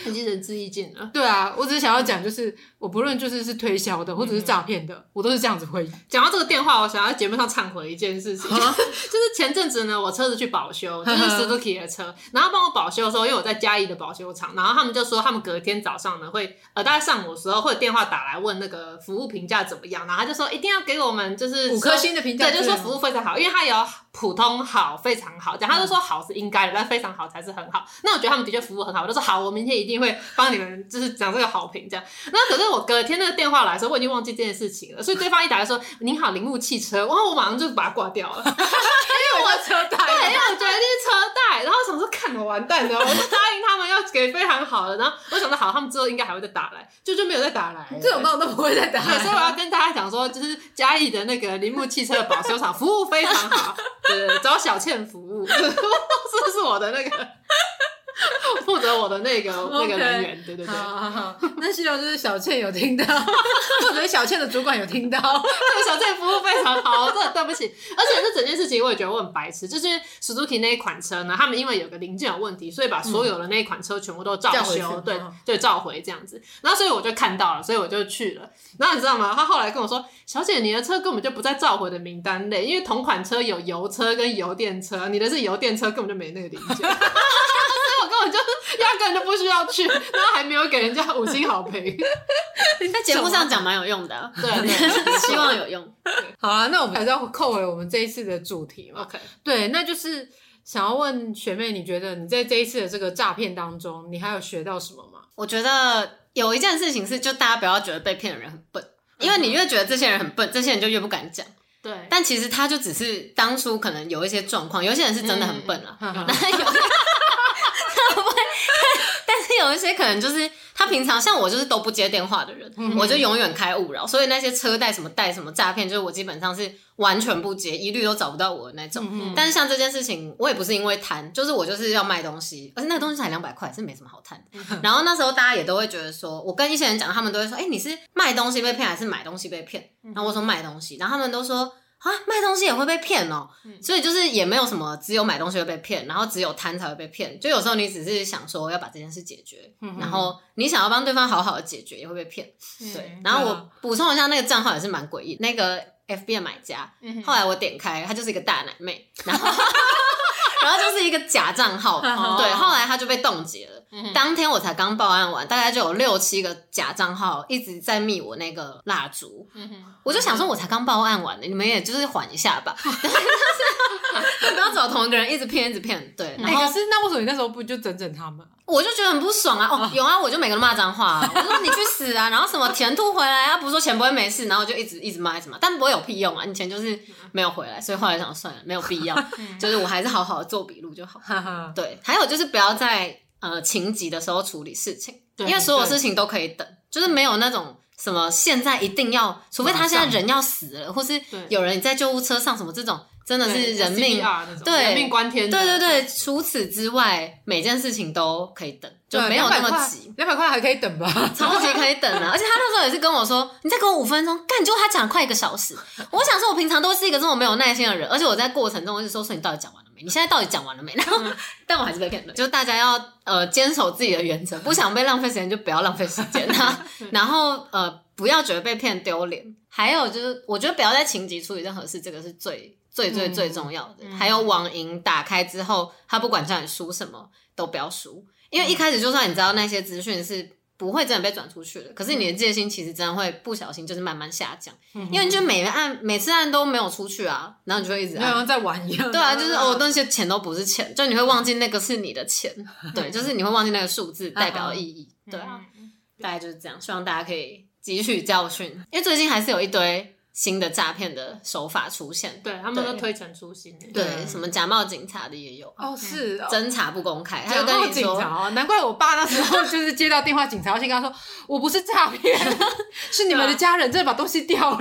已经仁至义尽了。对啊，我只是想要讲，就是我不论就是是推销的或者是诈骗的，嗯、我都是这样子回。讲到这个电话，我想要在节目上忏悔一件事情，啊、就是前阵子呢，我车子去保修，就是 Suzuki 的车，然后帮我保修的时候，因为我在嘉义的保修厂，然后他们就说他们隔天早上呢会，呃，大概上午的时候会有电话打来问那个服务评价怎么样，然后他就说一定要给我们就是五颗星的评价，对，就说服务非常好，因为他有普通好、非常好，讲他就说好是应该的，但非常好才是很好。那我觉得他们的确服务很好，我就说好，我明天一定会帮你们就是讲这个好评这样。那可是我隔天那个电话来的时候，我已经忘记这件事情了，所以对方一打来说您好，铃木汽车，然后我马上就把它挂掉了，因为我车贷，对，因为我觉得这是车贷，然后我想说看我完蛋了，我就答应他们要给非常好的，然后我想说好，他们之后应该还会再打来，就就没有再打来，这种都都不会再打来，所以我要跟大家讲说，就是嘉义的那个铃木汽车的保修厂服务非常好，对，找小倩服务，这是我的那个。负责我的那个 那个人员，对对对，好好好，那希望就是小倩有听到，或者小倩的主管有听到，小倩服务非常好，真的对不起。而且这整件事情我也觉得我很白痴，就是 Suzuki 那一款车呢，他们因为有个零件有问题，所以把所有的那一款车全部都召修，嗯、对对，召回这样子。然后所以我就看到了，所以我就去了。然后你知道吗？他后来跟我说：“小姐，你的车根本就不在召回的名单内，因为同款车有油车跟油电车，你的是油电车，根本就没那个零件。”就压根就不需要去，然后还没有给人家五星好评。在节目上讲蛮有用的，啊，对，对，希望有用。好啊，那我们还是要扣回我们这一次的主题嘛。OK，对，那就是想要问学妹，你觉得你在这一次的这个诈骗当中，你还有学到什么吗？我觉得有一件事情是，就大家不要觉得被骗的人很笨，因为你越觉得这些人很笨，这些人就越不敢讲。对，但其实他就只是当初可能有一些状况，有些人是真的很笨啊，然后有。有一些可能就是他平常像我就是都不接电话的人，嗯、我就永远开勿扰，所以那些车贷什么贷什么诈骗，就是我基本上是完全不接，一律都找不到我的那种。嗯、但是像这件事情，我也不是因为贪，就是我就是要卖东西，而且那个东西才两百块，是没什么好贪的。嗯、然后那时候大家也都会觉得说，我跟一些人讲，他们都会说，哎、欸，你是卖东西被骗还是买东西被骗？然后我说卖东西，然后他们都说。啊，卖东西也会被骗哦，嗯、所以就是也没有什么，只有买东西会被骗，然后只有贪才会被骗。就有时候你只是想说要把这件事解决，嗯、然后你想要帮对方好好的解决，也会被骗。嗯、对，然后我补充一下，那个账号也是蛮诡异。那个 FB 的买家，后来我点开，他就是一个大奶妹，然后 然后就是一个假账号，对，后来他就被冻结了。当天我才刚报案完，大概就有六七个假账号一直在密我那个蜡烛，我就想说，我才刚报案完呢，你们也就是缓一下吧，不要找同一个人一直骗一直骗。对，然后可是那为什么你那时候不就整整他们？我就觉得很不爽啊！哦，有啊，我就每个人骂脏话，我说你去死啊！然后什么钱吐回来啊？不是说钱不会没事，然后就一直一直骂一直骂，但不会有屁用啊！你钱就是没有回来，所以后来想算了，没有必要，就是我还是好好的做笔录就好。对，还有就是不要在。呃，情急的时候处理事情，对因为所有事情都可以等，就是没有那种什么现在一定要，除非他现在人要死了，或是有人在救护车上什么这种，真的是人命，对，人命关天。对对对，除此之外，每件事情都可以等，就没有那么急。两百块还可以等吧？超级可以等啊！而且他那时候也是跟我说，你再给我五分钟，干，结果他讲了快一个小时。我想说，我平常都是一个这么没有耐心的人，而且我在过程中我就说，说你到底讲完了。你现在到底讲完了没？然后，嗯、但我还是被骗了。就大家要呃坚守自己的原则，不想被浪费时间就不要浪费时间啊。然后呃不要觉得被骗丢脸。还有就是，我觉得不要在情急处理任何事，这个是最最最最重要的。嗯、还有网银打开之后，他不管叫你输什么都不要输，因为一开始就算你知道那些资讯是。不会真的被转出去的，可是你的戒心其实真的会不小心就是慢慢下降，嗯、因为你就每个案每次按都没有出去啊，然后你就会一直按，像在玩一样。对啊，就是哦，那些钱都不是钱，就你会忘记那个是你的钱，对，就是你会忘记那个数字代表的意义，对，大概就是这样，希望大家可以汲取教训，因为最近还是有一堆。新的诈骗的手法出现，对他们都推陈出新。对，什么假冒警察的也有。哦，是侦查不公开，假冒警察，难怪我爸那时候就是接到电话，警察先跟他说，我不是诈骗，是你们的家人真的把东西掉了。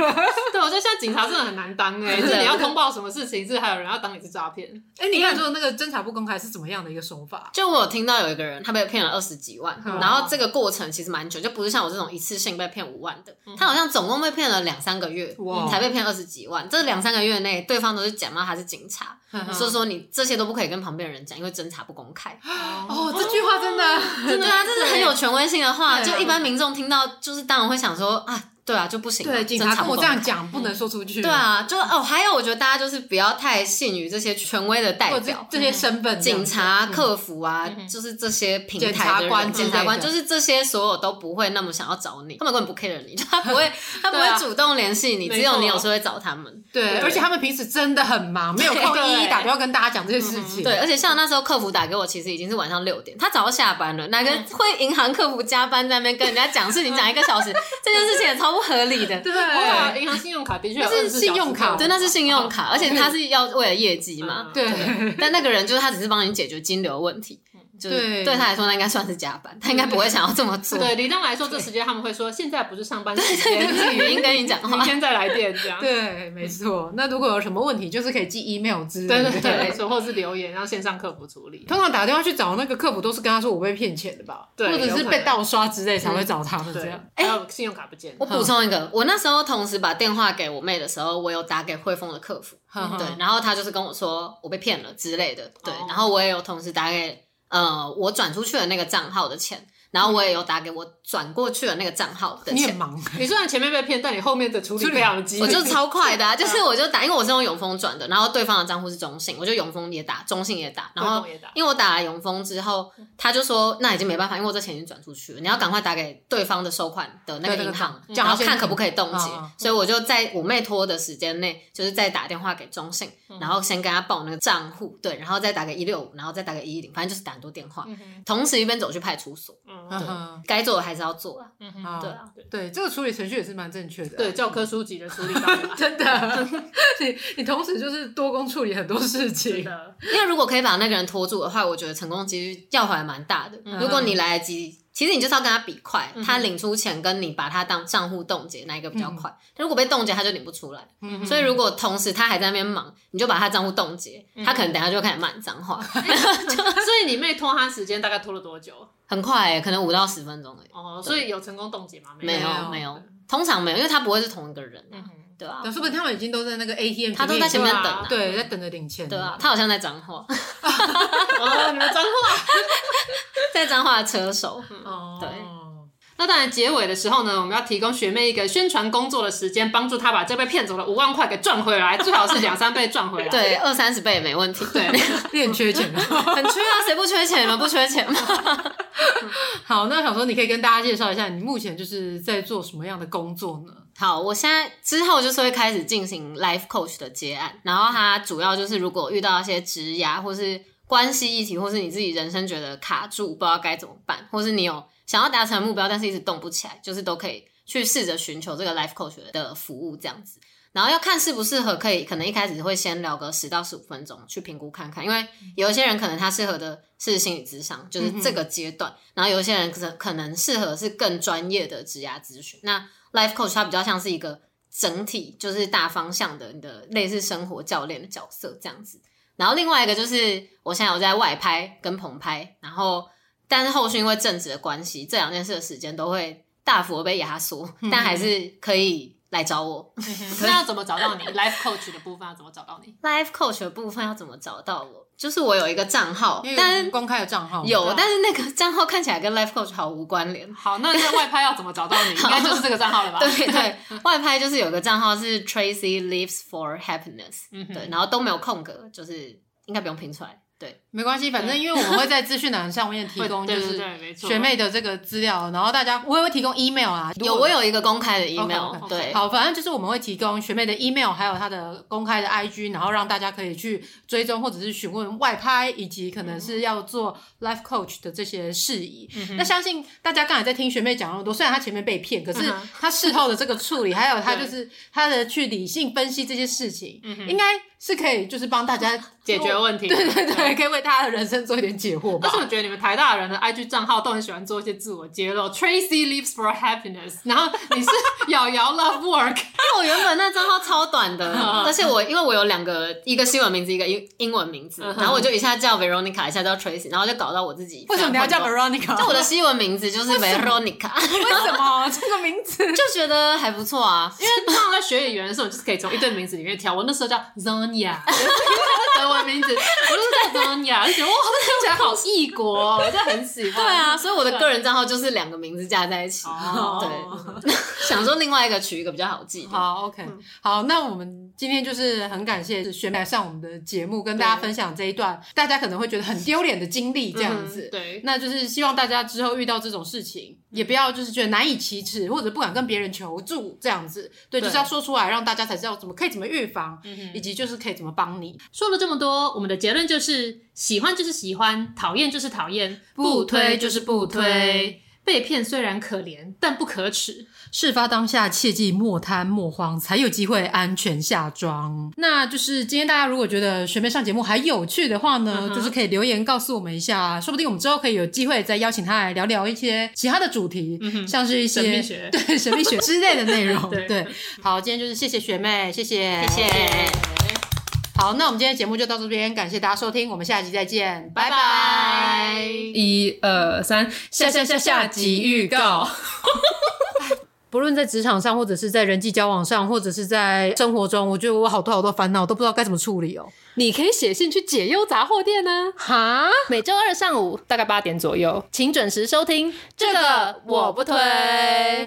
对，我觉得现在警察真的很难当哎，就是你要通报什么事情，是还有人要当你是诈骗。哎，你刚才说的那个侦查不公开是怎么样的一个手法？就我有听到有一个人，他被骗了二十几万，然后这个过程其实蛮久，就不是像我这种一次性被骗五万的，他好像总共被骗了两三个月才被骗二十。几万，这两三个月内，对方都是假冒他是警察，所以说你这些都不可以跟旁边人讲，因为侦查不公开。哦，这句话真的，真的啊，这是很有权威性的话。就一般民众听到，就是当然会想说啊，对啊，就不行。对，警察跟我这样讲，不能说出去。对啊，就哦，还有我觉得大家就是不要太信于这些权威的代表，这些身份，警察、客服啊，就是这些平台的检察官，检察官就是这些所有都不会那么想要找你，他们根本不 care 你，他不会，他不会主动联系你，只有你有时候会找他们。对，而且他们平时真的很忙，没有空一一打电话跟大家讲这些事情。对，而且像那时候客服打给我，其实已经是晚上六点，他早就下班了，哪个会银行客服加班在那边跟人家讲事情讲一个小时，这件事情也超不合理的。对，银行信用卡的确是信用卡，对，那是信用卡，而且他是要为了业绩嘛。对，但那个人就是他只是帮你解决金流问题。对，对他来说，那应该算是加班，他应该不会想要这么做。对，理当来说，这时间他们会说，现在不是上班时间，是语音跟你讲，明天再来电这样。对，没错。那如果有什么问题，就是可以寄 email 之类的，对对对，没错，或者是留言，让线上客服处理。通常打电话去找那个客服，都是跟他说我被骗钱的吧？对，或者是被盗刷之类才会找他们这样。还有信用卡不见。我补充一个，我那时候同时把电话给我妹的时候，我有打给汇丰的客服，对，然后他就是跟我说我被骗了之类的，对，然后我也有同时打给。呃，我转出去的那个账号的钱。然后我也有打给我转过去的那个账号的钱。你很忙，你虽然前面被骗，但你后面的处理非常急。我就超快的，啊，就是我就打，因为我是用永丰转的，然后对方的账户是中信，我就永丰也打，中信也打，然后因为我打了永丰之后，他就说那已经没办法，因为我这钱已经转出去了，你要赶快打给对方的收款的那个银行，然后看可不可以冻结。所以我就在我妹拖的时间内，就是再打电话给中信，然后先跟他报那个账户，对，然后再打给一六五，然后再打给一一零，反正就是打很多电话，同时一边走去派出所，对，该。做的还是要做啊，嗯哼，对啊，对，这个处理程序也是蛮正确的，对，教科书级的处理方法，真的，你你同时就是多工处理很多事情，因为如果可以把那个人拖住的话，我觉得成功几率要还蛮大的。如果你来得及。其实你就是要跟他比快，他领出钱跟你把他当账户冻结，哪一个比较快？如果被冻结，他就领不出来。所以如果同时他还在那边忙，你就把他账户冻结，他可能等下就会开始骂脏话。所以你妹拖他时间大概拖了多久？很快，可能五到十分钟而已。哦，所以有成功冻结吗？没有，没有，通常没有，因为他不会是同一个人。对啊，是不是他们已经都在那个 ATM？他都在前面等，对，在等着领钱。对啊，他好像在脏话。哦，你们脏话，在脏话车手。哦，对。那当然，结尾的时候呢，我们要提供学妹一个宣传工作的时间，帮助她把这被骗走的五万块给赚回来，最好是两三倍赚回来。对，二三十倍也没问题。对，你很缺钱 很缺啊，谁不缺钱？吗不缺钱吗？好，那小说你可以跟大家介绍一下，你目前就是在做什么样的工作呢？好，我现在之后就是会开始进行 life coach 的接案，然后它主要就是如果遇到一些职涯或是关系议题，或是你自己人生觉得卡住，不知道该怎么办，或是你有。想要达成目标，但是一直动不起来，就是都可以去试着寻求这个 life coach 的服务这样子。然后要看适不适合，可以可能一开始会先聊个十到十五分钟去评估看看，因为有一些人可能他适合的是心理咨商，就是这个阶段。嗯、然后有一些人可能可能适合是更专业的职涯咨询。那 life coach 它比较像是一个整体，就是大方向的你的类似生活教练的角色这样子。然后另外一个就是我现在有在外拍跟棚拍，然后。但是后续因为政治的关系，这两件事的时间都会大幅被压缩，嗯、但还是可以来找我。嗯、那要怎么找到你？Life Coach 的部分要怎么找到你？Life Coach 的部分要怎么找到我？就是我有一个账号，但是公开的账号有，但是那个账号看起来跟 Life Coach 毫无关联。好，那那外拍要怎么找到你？应该就是这个账号了吧？对对，外拍就是有个账号是 Tracy Lives for Happiness，嗯，对，然后都没有空格，就是应该不用拼出来。对，没关系，反正因为我们会在资讯栏上面提供，就是学妹的这个资料，然后大家我也会提供 email 啊，有我有一个公开的 email，对，好，反正就是我们会提供学妹的 email，还有她的公开的 IG，然后让大家可以去追踪或者是询问外拍，以及可能是要做 life coach 的这些事宜。那相信大家刚才在听学妹讲那么多，虽然她前面被骗，可是她事后的这个处理，还有她就是她的去理性分析这些事情，应该是可以就是帮大家解决问题。对对对。可以为他的人生做一点解惑吧。但是我觉得你们台大人的 IG 账号都很喜欢做一些自我揭露。Tracy lives for happiness，然后你是瑶瑶 love work，因为我原本那账号超短的，而且我因为我有两个，一个西文名字，一个英英文名字，然后我就一下叫 Veronica，一下叫 Tracy，然后就搞到我自己。为什么你要叫 Veronica？就我的西文名字就是 Veronica。为什么这个名字？就觉得还不错啊，因为通常在学语言的时候，就是可以从一堆名字里面挑。我那时候叫 Zonia，德文名字，我就是叫 Zonia，就觉得哇，听起来好异国，我就很喜欢。对啊，所以我的个人账号就是两个名字加在一起。对，想说另外一个取一个比较好记。好，OK，好，那我们今天就是很感谢学妹来上我们的节目，跟大家分享这一段大家可能会觉得很丢脸的经历，这样子。对，那就是希望大家之后遇到这种事情，也不要就是觉得难以启齿，或者不敢跟别人求助这样子。对，就是要说出来，让大家才知道怎么可以怎么预防，以及就是可以怎么帮你。说了这么多，我们的结论就是：喜欢就是喜欢，讨厌就是讨厌，不推就是不推。被骗虽然可怜，但不可耻。事发当下，切记莫贪莫慌，才有机会安全下庄。那就是今天大家如果觉得学妹上节目还有趣的话呢，就是可以留言告诉我们一下，说不定我们之后可以有机会再邀请她来聊聊一些其他的主题，像是一些神秘学、对神秘学之类的内容。对，对，好，今天就是谢谢学妹，谢谢，谢谢。好，那我们今天节目就到这边，感谢大家收听，我们下集再见，拜拜。一二三，下下下下集预告。不论在职场上，或者是在人际交往上，或者是在生活中，我觉得我好多好多烦恼，都不知道该怎么处理哦。你可以写信去解忧杂货店呢。哈，每周二上午大概八点左右，请准时收听。这个我不推。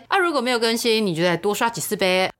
啊，如果没有更新，你就再多刷几次呗。